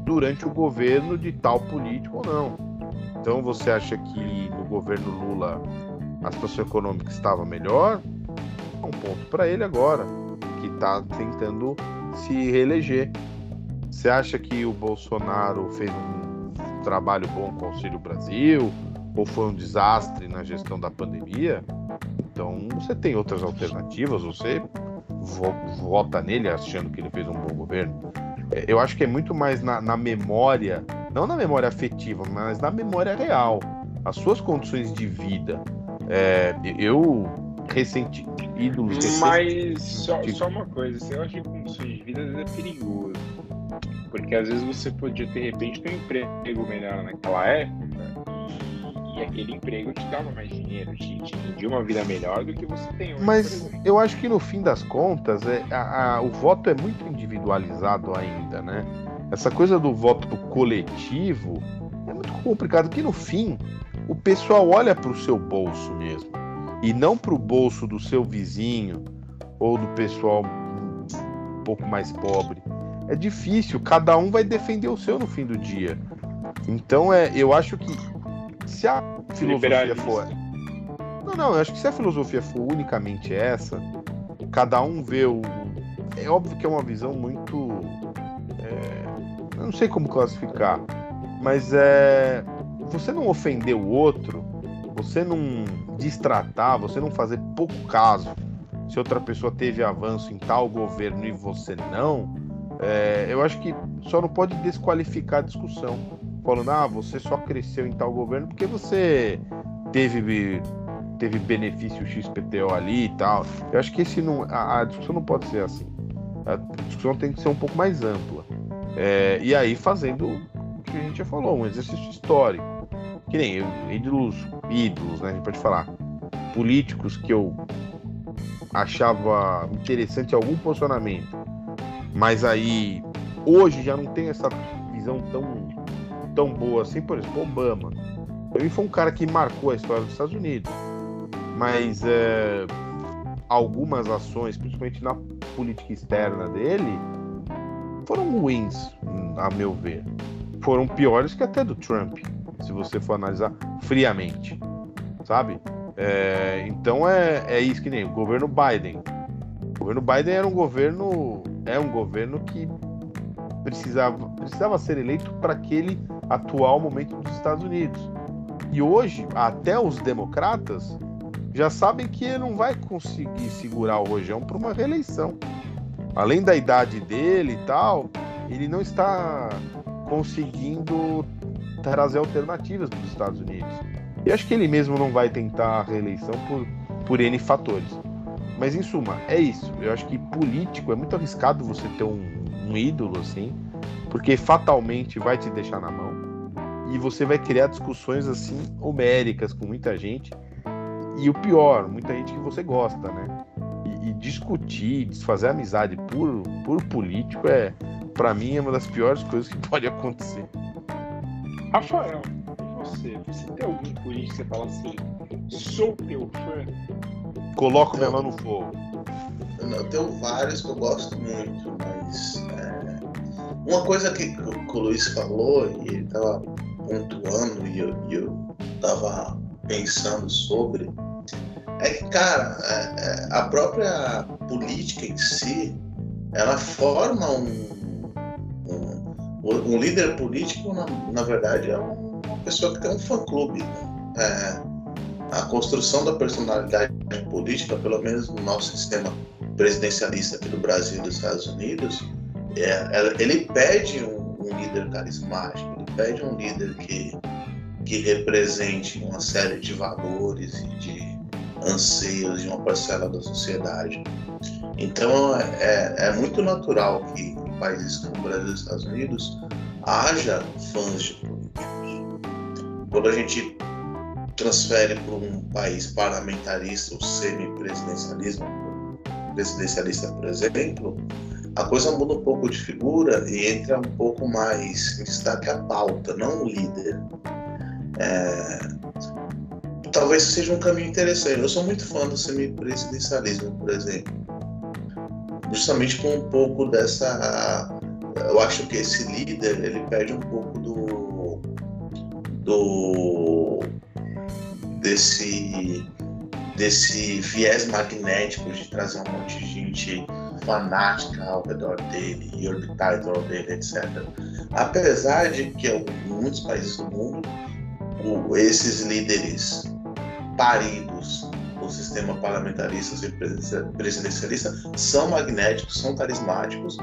durante o governo de tal político ou não. Então você acha que no governo Lula a situação econômica estava melhor? Um ponto para ele agora que está tentando se reeleger. Você acha que o Bolsonaro fez um trabalho bom com o Auxílio Brasil? Ou foi um desastre na gestão da pandemia? Então você tem outras alternativas, você vota nele achando que ele fez um bom governo. É, eu acho que é muito mais na, na memória, não na memória afetiva, mas na memória real. As suas condições de vida. É, eu ressenti ídolos. Mas só, só, uma coisa, você acha que condições de vida é perigoso. Porque às vezes você podia de repente ter um emprego melhor naquela época e, aquele emprego te dava mais dinheiro, te, te rendia uma vida melhor do que você tem hoje. Mas eu acho que no fim das contas é, a, a, o voto é muito individualizado ainda, né? Essa coisa do voto coletivo é muito complicado, que no fim o pessoal olha para o seu bolso mesmo e não para o bolso do seu vizinho ou do pessoal um pouco mais pobre. É difícil, cada um vai defender o seu no fim do dia. Então é, eu acho que se a filosofia for não, não, eu acho que se a filosofia for unicamente essa, cada um vê o. É óbvio que é uma visão muito. É... Eu não sei como classificar, mas é. Você não ofender o outro, você não distratar, você não fazer pouco caso se outra pessoa teve avanço em tal governo e você não, é, eu acho que só não pode desqualificar a discussão. Falando, ah, você só cresceu em tal governo porque você teve, teve benefício XPTO ali e tal. Eu acho que esse não, a, a discussão não pode ser assim. A discussão tem que ser um pouco mais ampla. É, e aí fazendo o que a gente já falou, um exercício histórico. Que nem ídolos, ídolos, né? A gente pode falar. Políticos que eu achava interessante algum posicionamento, mas aí hoje já não tem essa visão tão, tão boa assim, por exemplo, Obama. Ele foi um cara que marcou a história dos Estados Unidos, mas é, algumas ações, principalmente na política externa dele, foram ruins, a meu ver. Foram piores que até do Trump, se você for analisar friamente, sabe? É, então é, é isso que nem o governo Biden. O governo Biden era um governo é um governo que precisava, precisava ser eleito para aquele atual momento dos Estados Unidos. E hoje, até os democratas já sabem que ele não vai conseguir segurar o Rojão para uma reeleição. Além da idade dele e tal, ele não está conseguindo trazer alternativas para os Estados Unidos. E acho que ele mesmo não vai tentar a reeleição por, por N fatores. Mas em suma, é isso. Eu acho que político é muito arriscado você ter um, um ídolo assim, porque fatalmente vai te deixar na mão e você vai criar discussões assim homéricas com muita gente. e o pior, muita gente que você gosta, né? E, e discutir, desfazer amizade por, por político é, para mim, é uma das piores coisas que pode acontecer. Rafael, e você? Você tem algum político que você fala assim, sou teu fã? Coloco minha mão no fogo. Eu tenho vários que eu gosto muito, mas é, uma coisa que, que, o Luiz falou e ele estava pontuando e eu, e eu tava pensando sobre é que, cara, é, é, a própria política em si, ela forma um, um, um líder político, na, na, verdade, é uma pessoa que tem um fã-clube. Né? É, a construção da personalidade política, pelo menos no nosso sistema presidencialista aqui do Brasil e dos Estados Unidos, é, ele pede um, um, líder carismático, ele pede um líder que, que represente uma série de valores e de anseios de uma parcela da sociedade. Então é, é muito natural que em países como o Brasil e os Estados Unidos haja fãs de políticos. Quando a gente transfere para um país parlamentarista ou semi-presidencialismo, presidencialista, por exemplo, a coisa muda um pouco de figura e entra um pouco mais em destaque a pauta, não o líder. É... Talvez seja um caminho interessante. Eu sou muito fã do semipresidencialismo, por exemplo. Justamente com um pouco dessa. Eu acho que esse líder ele perde um pouco do. do desse desse viés magnético de trazer um monte de gente fanática ao redor dele e orbitar redor dele, etc. Apesar de que em muitos países do mundo o, esses líderes paridos do sistema parlamentarista e presidencialista são magnéticos, são carismáticos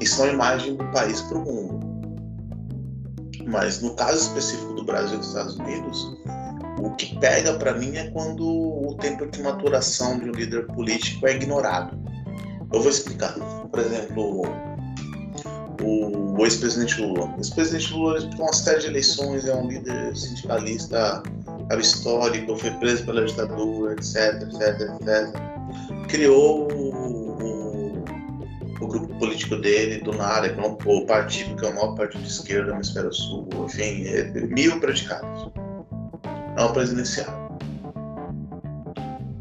e são imagem do país para o mundo. Mas no caso específico do Brasil e dos Estados Unidos, o que pega para mim é quando o tempo de maturação de um líder político é ignorado. Eu vou explicar. Por exemplo, o, ex-presidente Lula. O ex-presidente Lula disputou uma série de eleições, é um líder sindicalista histórico, foi preso pela ditadura, etc, etc, etc. Criou o, o, grupo político dele, do que é o partido que é o maior partido de esquerda no hemisfério sul, enfim, é, mil predicados ao presidencial.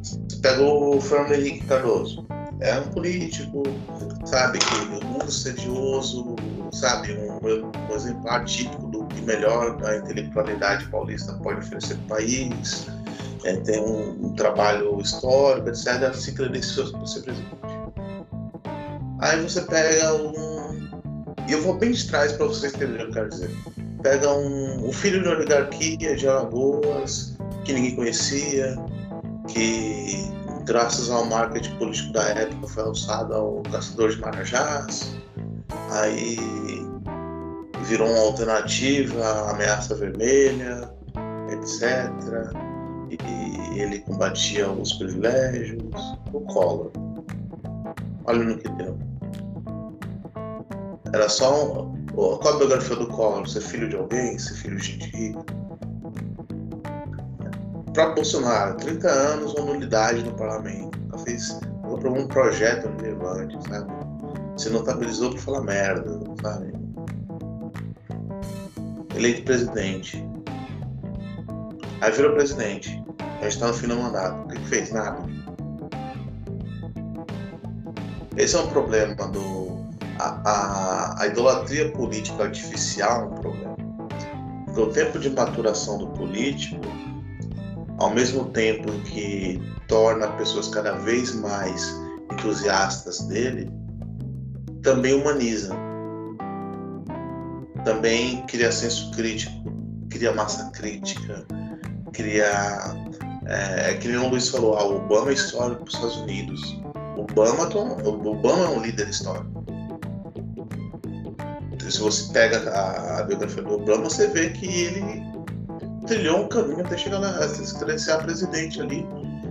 Você pegou o Fernando Henrique Cardoso. É um político, sabe, que mundo sedioso, sabe, um, um exemplar típico do que melhor a intelectualidade paulista pode oferecer para o país. É, tem um, um, trabalho histórico, etc., se credenciou para ser presidente. Aí você pega um. E eu vou bem de trás para vocês entenderem o que eu quero dizer pega um, um filho de oligarquia de Alagoas, que ninguém conhecia, que graças ao marketing político da época foi alçado ao caçador de marajás, aí virou uma alternativa à ameaça vermelha, etc. E ele combatia os privilégios, o Collor. Olha no que deu. Era só um, qual a biografia do Collor? Ser filho de alguém? Ser filho de gente rica? Para Bolsonaro, 30 anos, uma nulidade no parlamento. Nunca fez. Nunca um projeto relevante, sabe? Se notabilizou por falar merda, sabe? Eleito presidente. Aí virou presidente. Já está no fim do mandato. O que fez? Nada. Esse é um problema do a, a, idolatria política artificial é um problema. Porque o tempo de maturação do político, ao mesmo tempo que torna pessoas cada vez mais entusiastas dele, também humaniza. Também cria senso crítico, cria massa crítica, cria. É, é que nem o Luiz falou, ah, o Obama é histórico para os Estados Unidos. Obama, Obama é um líder histórico se você pega a, a biografia do Obama, você vê que ele trilhou um caminho até chegar a se credenciar presidente ali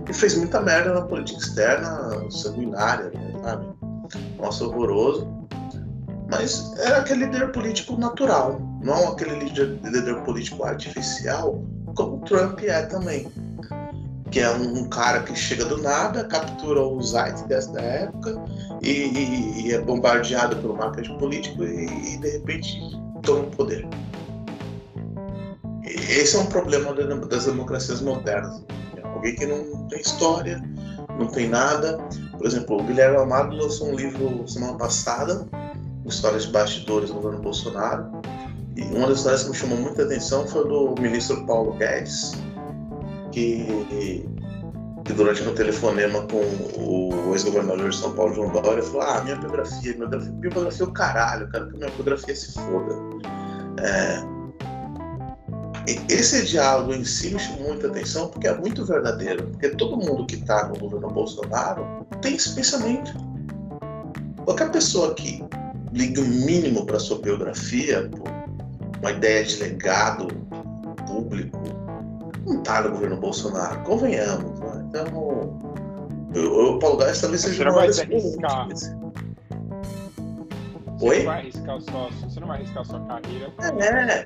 e fez muita merda na política externa, sanguinária, né, sabe? Nossa, horroroso. Mas era aquele líder político natural, não aquele líder, líder político artificial, como o Trump é também. Que é um, cara que chega do nada, captura o zeitgeist da época e, e, e, é bombardeado pelo marketing político e, e de repente toma o poder. Esse é um problema das democracias modernas. Alguém que não tem história, não tem nada. Por exemplo, o Guilherme Amado lançou um livro semana passada, Histórias de Bastidores do governo Bolsonaro. E uma das histórias que me chamou muita atenção foi do ministro Paulo Guedes, que, que durante um telefonema com o ex-governador de São Paulo, João Dória, falou: Ah, minha biografia, minha biografia, minha biografia é o caralho, cara, que minha biografia se foda. É, esse diálogo em si me chamou muita atenção porque é muito verdadeiro. Porque todo mundo que está no governo Bolsonaro tem esse pensamento. Qualquer pessoa que ligue o mínimo para sua biografia, uma ideia de legado público, não está no governo Bolsonaro. Convenhamos. Né? Então, o Paulo Gás talvez seja o maior expoente. Oi? Você não vai arriscar sua, você não vai arriscar a sua carreira. É.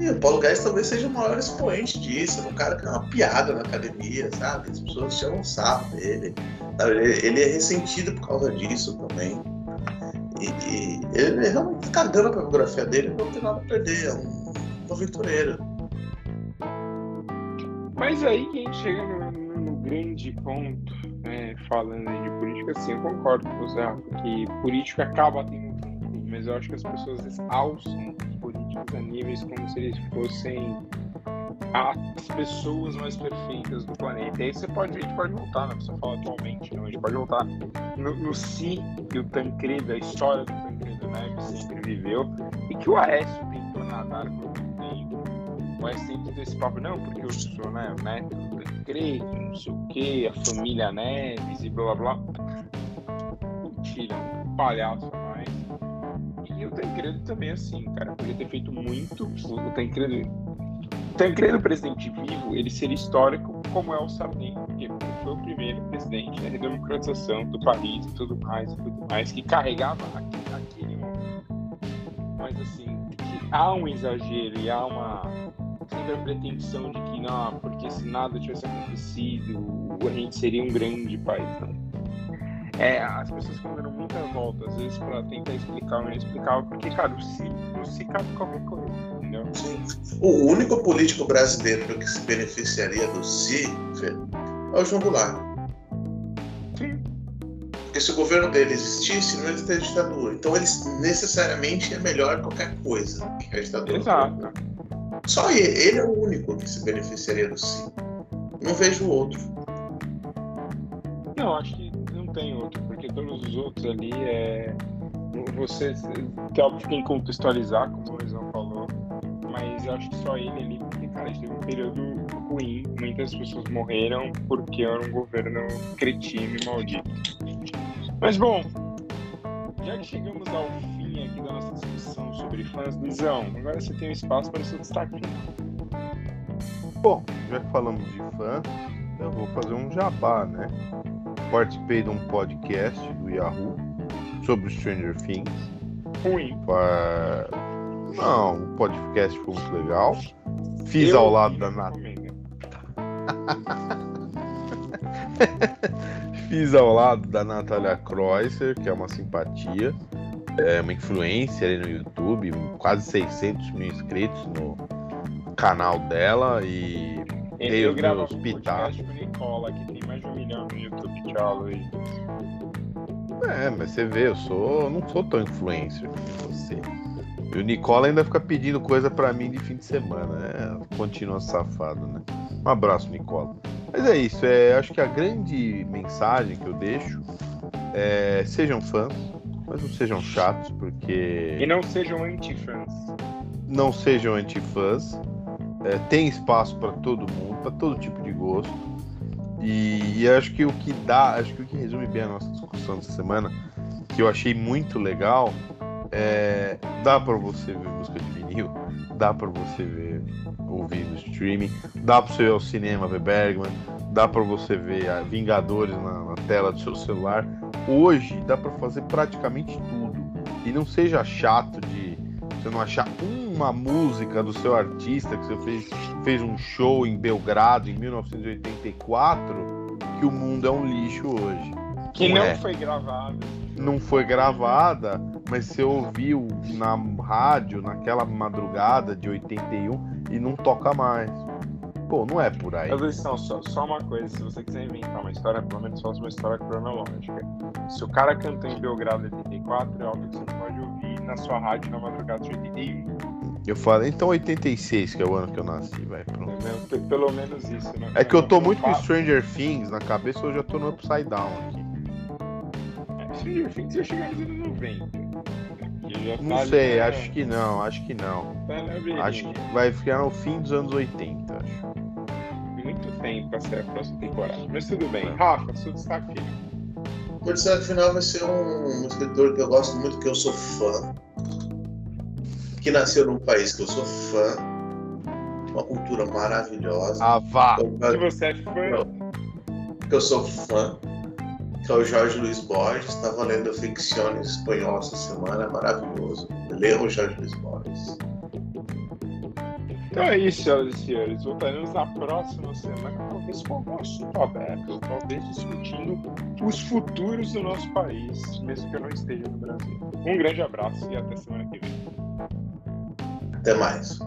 E o Paulo Guedes talvez seja o maior expoente disso, um cara que é uma piada na academia, sabe? As pessoas chamam sarro dele. Ele é ressentido por causa disso também. E, e ele realmente tá cagando pra biografia dele, não tem nada a perder, é um, um aventureiro. Mas aí a gente chega no, no grande ponto, né, falando de política, sim, eu concordo com o Zé, que política acaba tendo mas eu acho que as pessoas alçam os políticos a níveis como se eles fossem as pessoas mais perfeitas do planeta. E aí você pode, a gente pode voltar, né? Você fala atualmente, não, a gente pode voltar no, no si que o Tancredo, a história do Tancredo Neves sempre viveu e que o Aécio tentou nadar por. O Aécio sempre ter esse papo, não, porque eu sou né, o neto do Tancredo, não sei o quê, a família Neves e blá blá blá. Mentira, um palhaço e o Tancredo também, assim, cara, podia ter feito muito. O Tancredo, o Tancredo, presidente vivo, ele seria histórico como é o Sarney, porque foi o primeiro presidente da redemocratização do país e tudo mais, e tudo mais, que carregava aquele momento. Mas, assim, há um exagero e há uma sempre a pretensão de que, não, porque se nada tivesse acontecido, a gente seria um grande país, não é, as pessoas ficam dando muitas voltas, às vezes, pra tentar explicar o inexplicável, porque, cara, o o si cabe qualquer coisa, entendeu? O único político brasileiro que se beneficiaria do si é o João Goulart. Sim. Porque se o governo dele existisse, não ia ter ditadura. Então ele necessariamente é melhor que qualquer coisa que a ditadura. Exato. Só ele, ele é o único que se beneficiaria do si. Não vejo outro. Não, acho que tem outro, porque todos os outros ali é. Você que óbvio tem que contextualizar, como o Luizão falou, mas acho que só ele ali, porque, cara, a gente teve um período ruim, muitas pessoas morreram porque era um governo cretino e maldito. Mas bom, já que chegamos ao fim aqui da nossa discussão sobre fãs, Luizão, agora você tem um espaço para o seu destaque. Bom, já que falamos de fã, eu vou fazer um jabá, né? participei de um podcast do Yahoo sobre Stranger Things. Ruim. Não, o podcast foi muito legal. Fiz Eu ao lado da Natália. Fiz ao lado da Natália Kreuzer, que é uma simpatia, é uma influência ali no YouTube, quase 600 mil inscritos no canal dela e dei os meus pitacos. Nicola, que tem mais de um milhão no YouTube. Tchau, Luiz. É, mas você vê, eu sou. não sou tão influencer como você. E o Nicola ainda fica pedindo coisa para mim de fim de semana. É, continua safado, né? Um abraço, Nicola. Mas é isso, é, acho que a grande mensagem que eu deixo é sejam fãs, mas não sejam chatos, porque. E não sejam anti-fãs. Não sejam anti-fãs. É, tem espaço para todo mundo, para todo tipo de gosto. E, e, acho que o que dá, acho que o que resume bem a nossa discussão dessa semana, que eu achei muito legal, é, dá para você ver música de vinil, dá para você ver ouvir no streaming, dá para você ver ao cinema ver Bergman, dá para você ver Vingadores na, na, tela do seu celular. Hoje dá para fazer praticamente tudo e não seja chato de você não achar uma música do seu artista que você fez, fez um show em Belgrado em 1984 que o mundo é um lixo hoje. Que não, não é. foi gravado. Não foi gravada, mas você ouviu na rádio naquela madrugada de 81 e não toca mais. Pô, não é por aí. Mas atenção, só, só uma coisa, se você quiser inventar uma história, pelo menos faça uma história cronológica. Se o cara cantou em Belgrado em 84, é óbvio que você pode ouvir na sua rádio na madrugada de 81. Eu falei, então 86, que é o ano que eu nasci, vai, pronto. Entendeu? Pe- Pelo menos isso, né? É que eu tô muito com Stranger Things na cabeça, eu já tô no Upside Down aqui. É, Stranger Things ia chegar nos anos 90. Que já Não tá ali, sei, né? acho que não, acho que não. Tá. Acho que vai ficar no fim dos anos 80, acho. Muito tempo pra ser a próxima temporada. Mas tudo bem. É. Rafa, seu destaque final. O destaque final vai ser um, um escritor que eu gosto muito, que eu sou fã. Que nasceu num país que eu sou fã. Uma cultura maravilhosa. Ah, vá! Se você é fã, que eu sou fã, que é o Jorge Luiz Borges. Estava lendo ficção em espanhol essa semana, é maravilhoso. Leiam o Jorge Luiz Borges. Então é isso, senhoras e senhores. Voltaremos na próxima semana, talvez com um assunto aberto, talvez discutindo os futuros do nosso país, mesmo que eu não esteja no Brasil. Um grande abraço e até semana que vem. Até mais.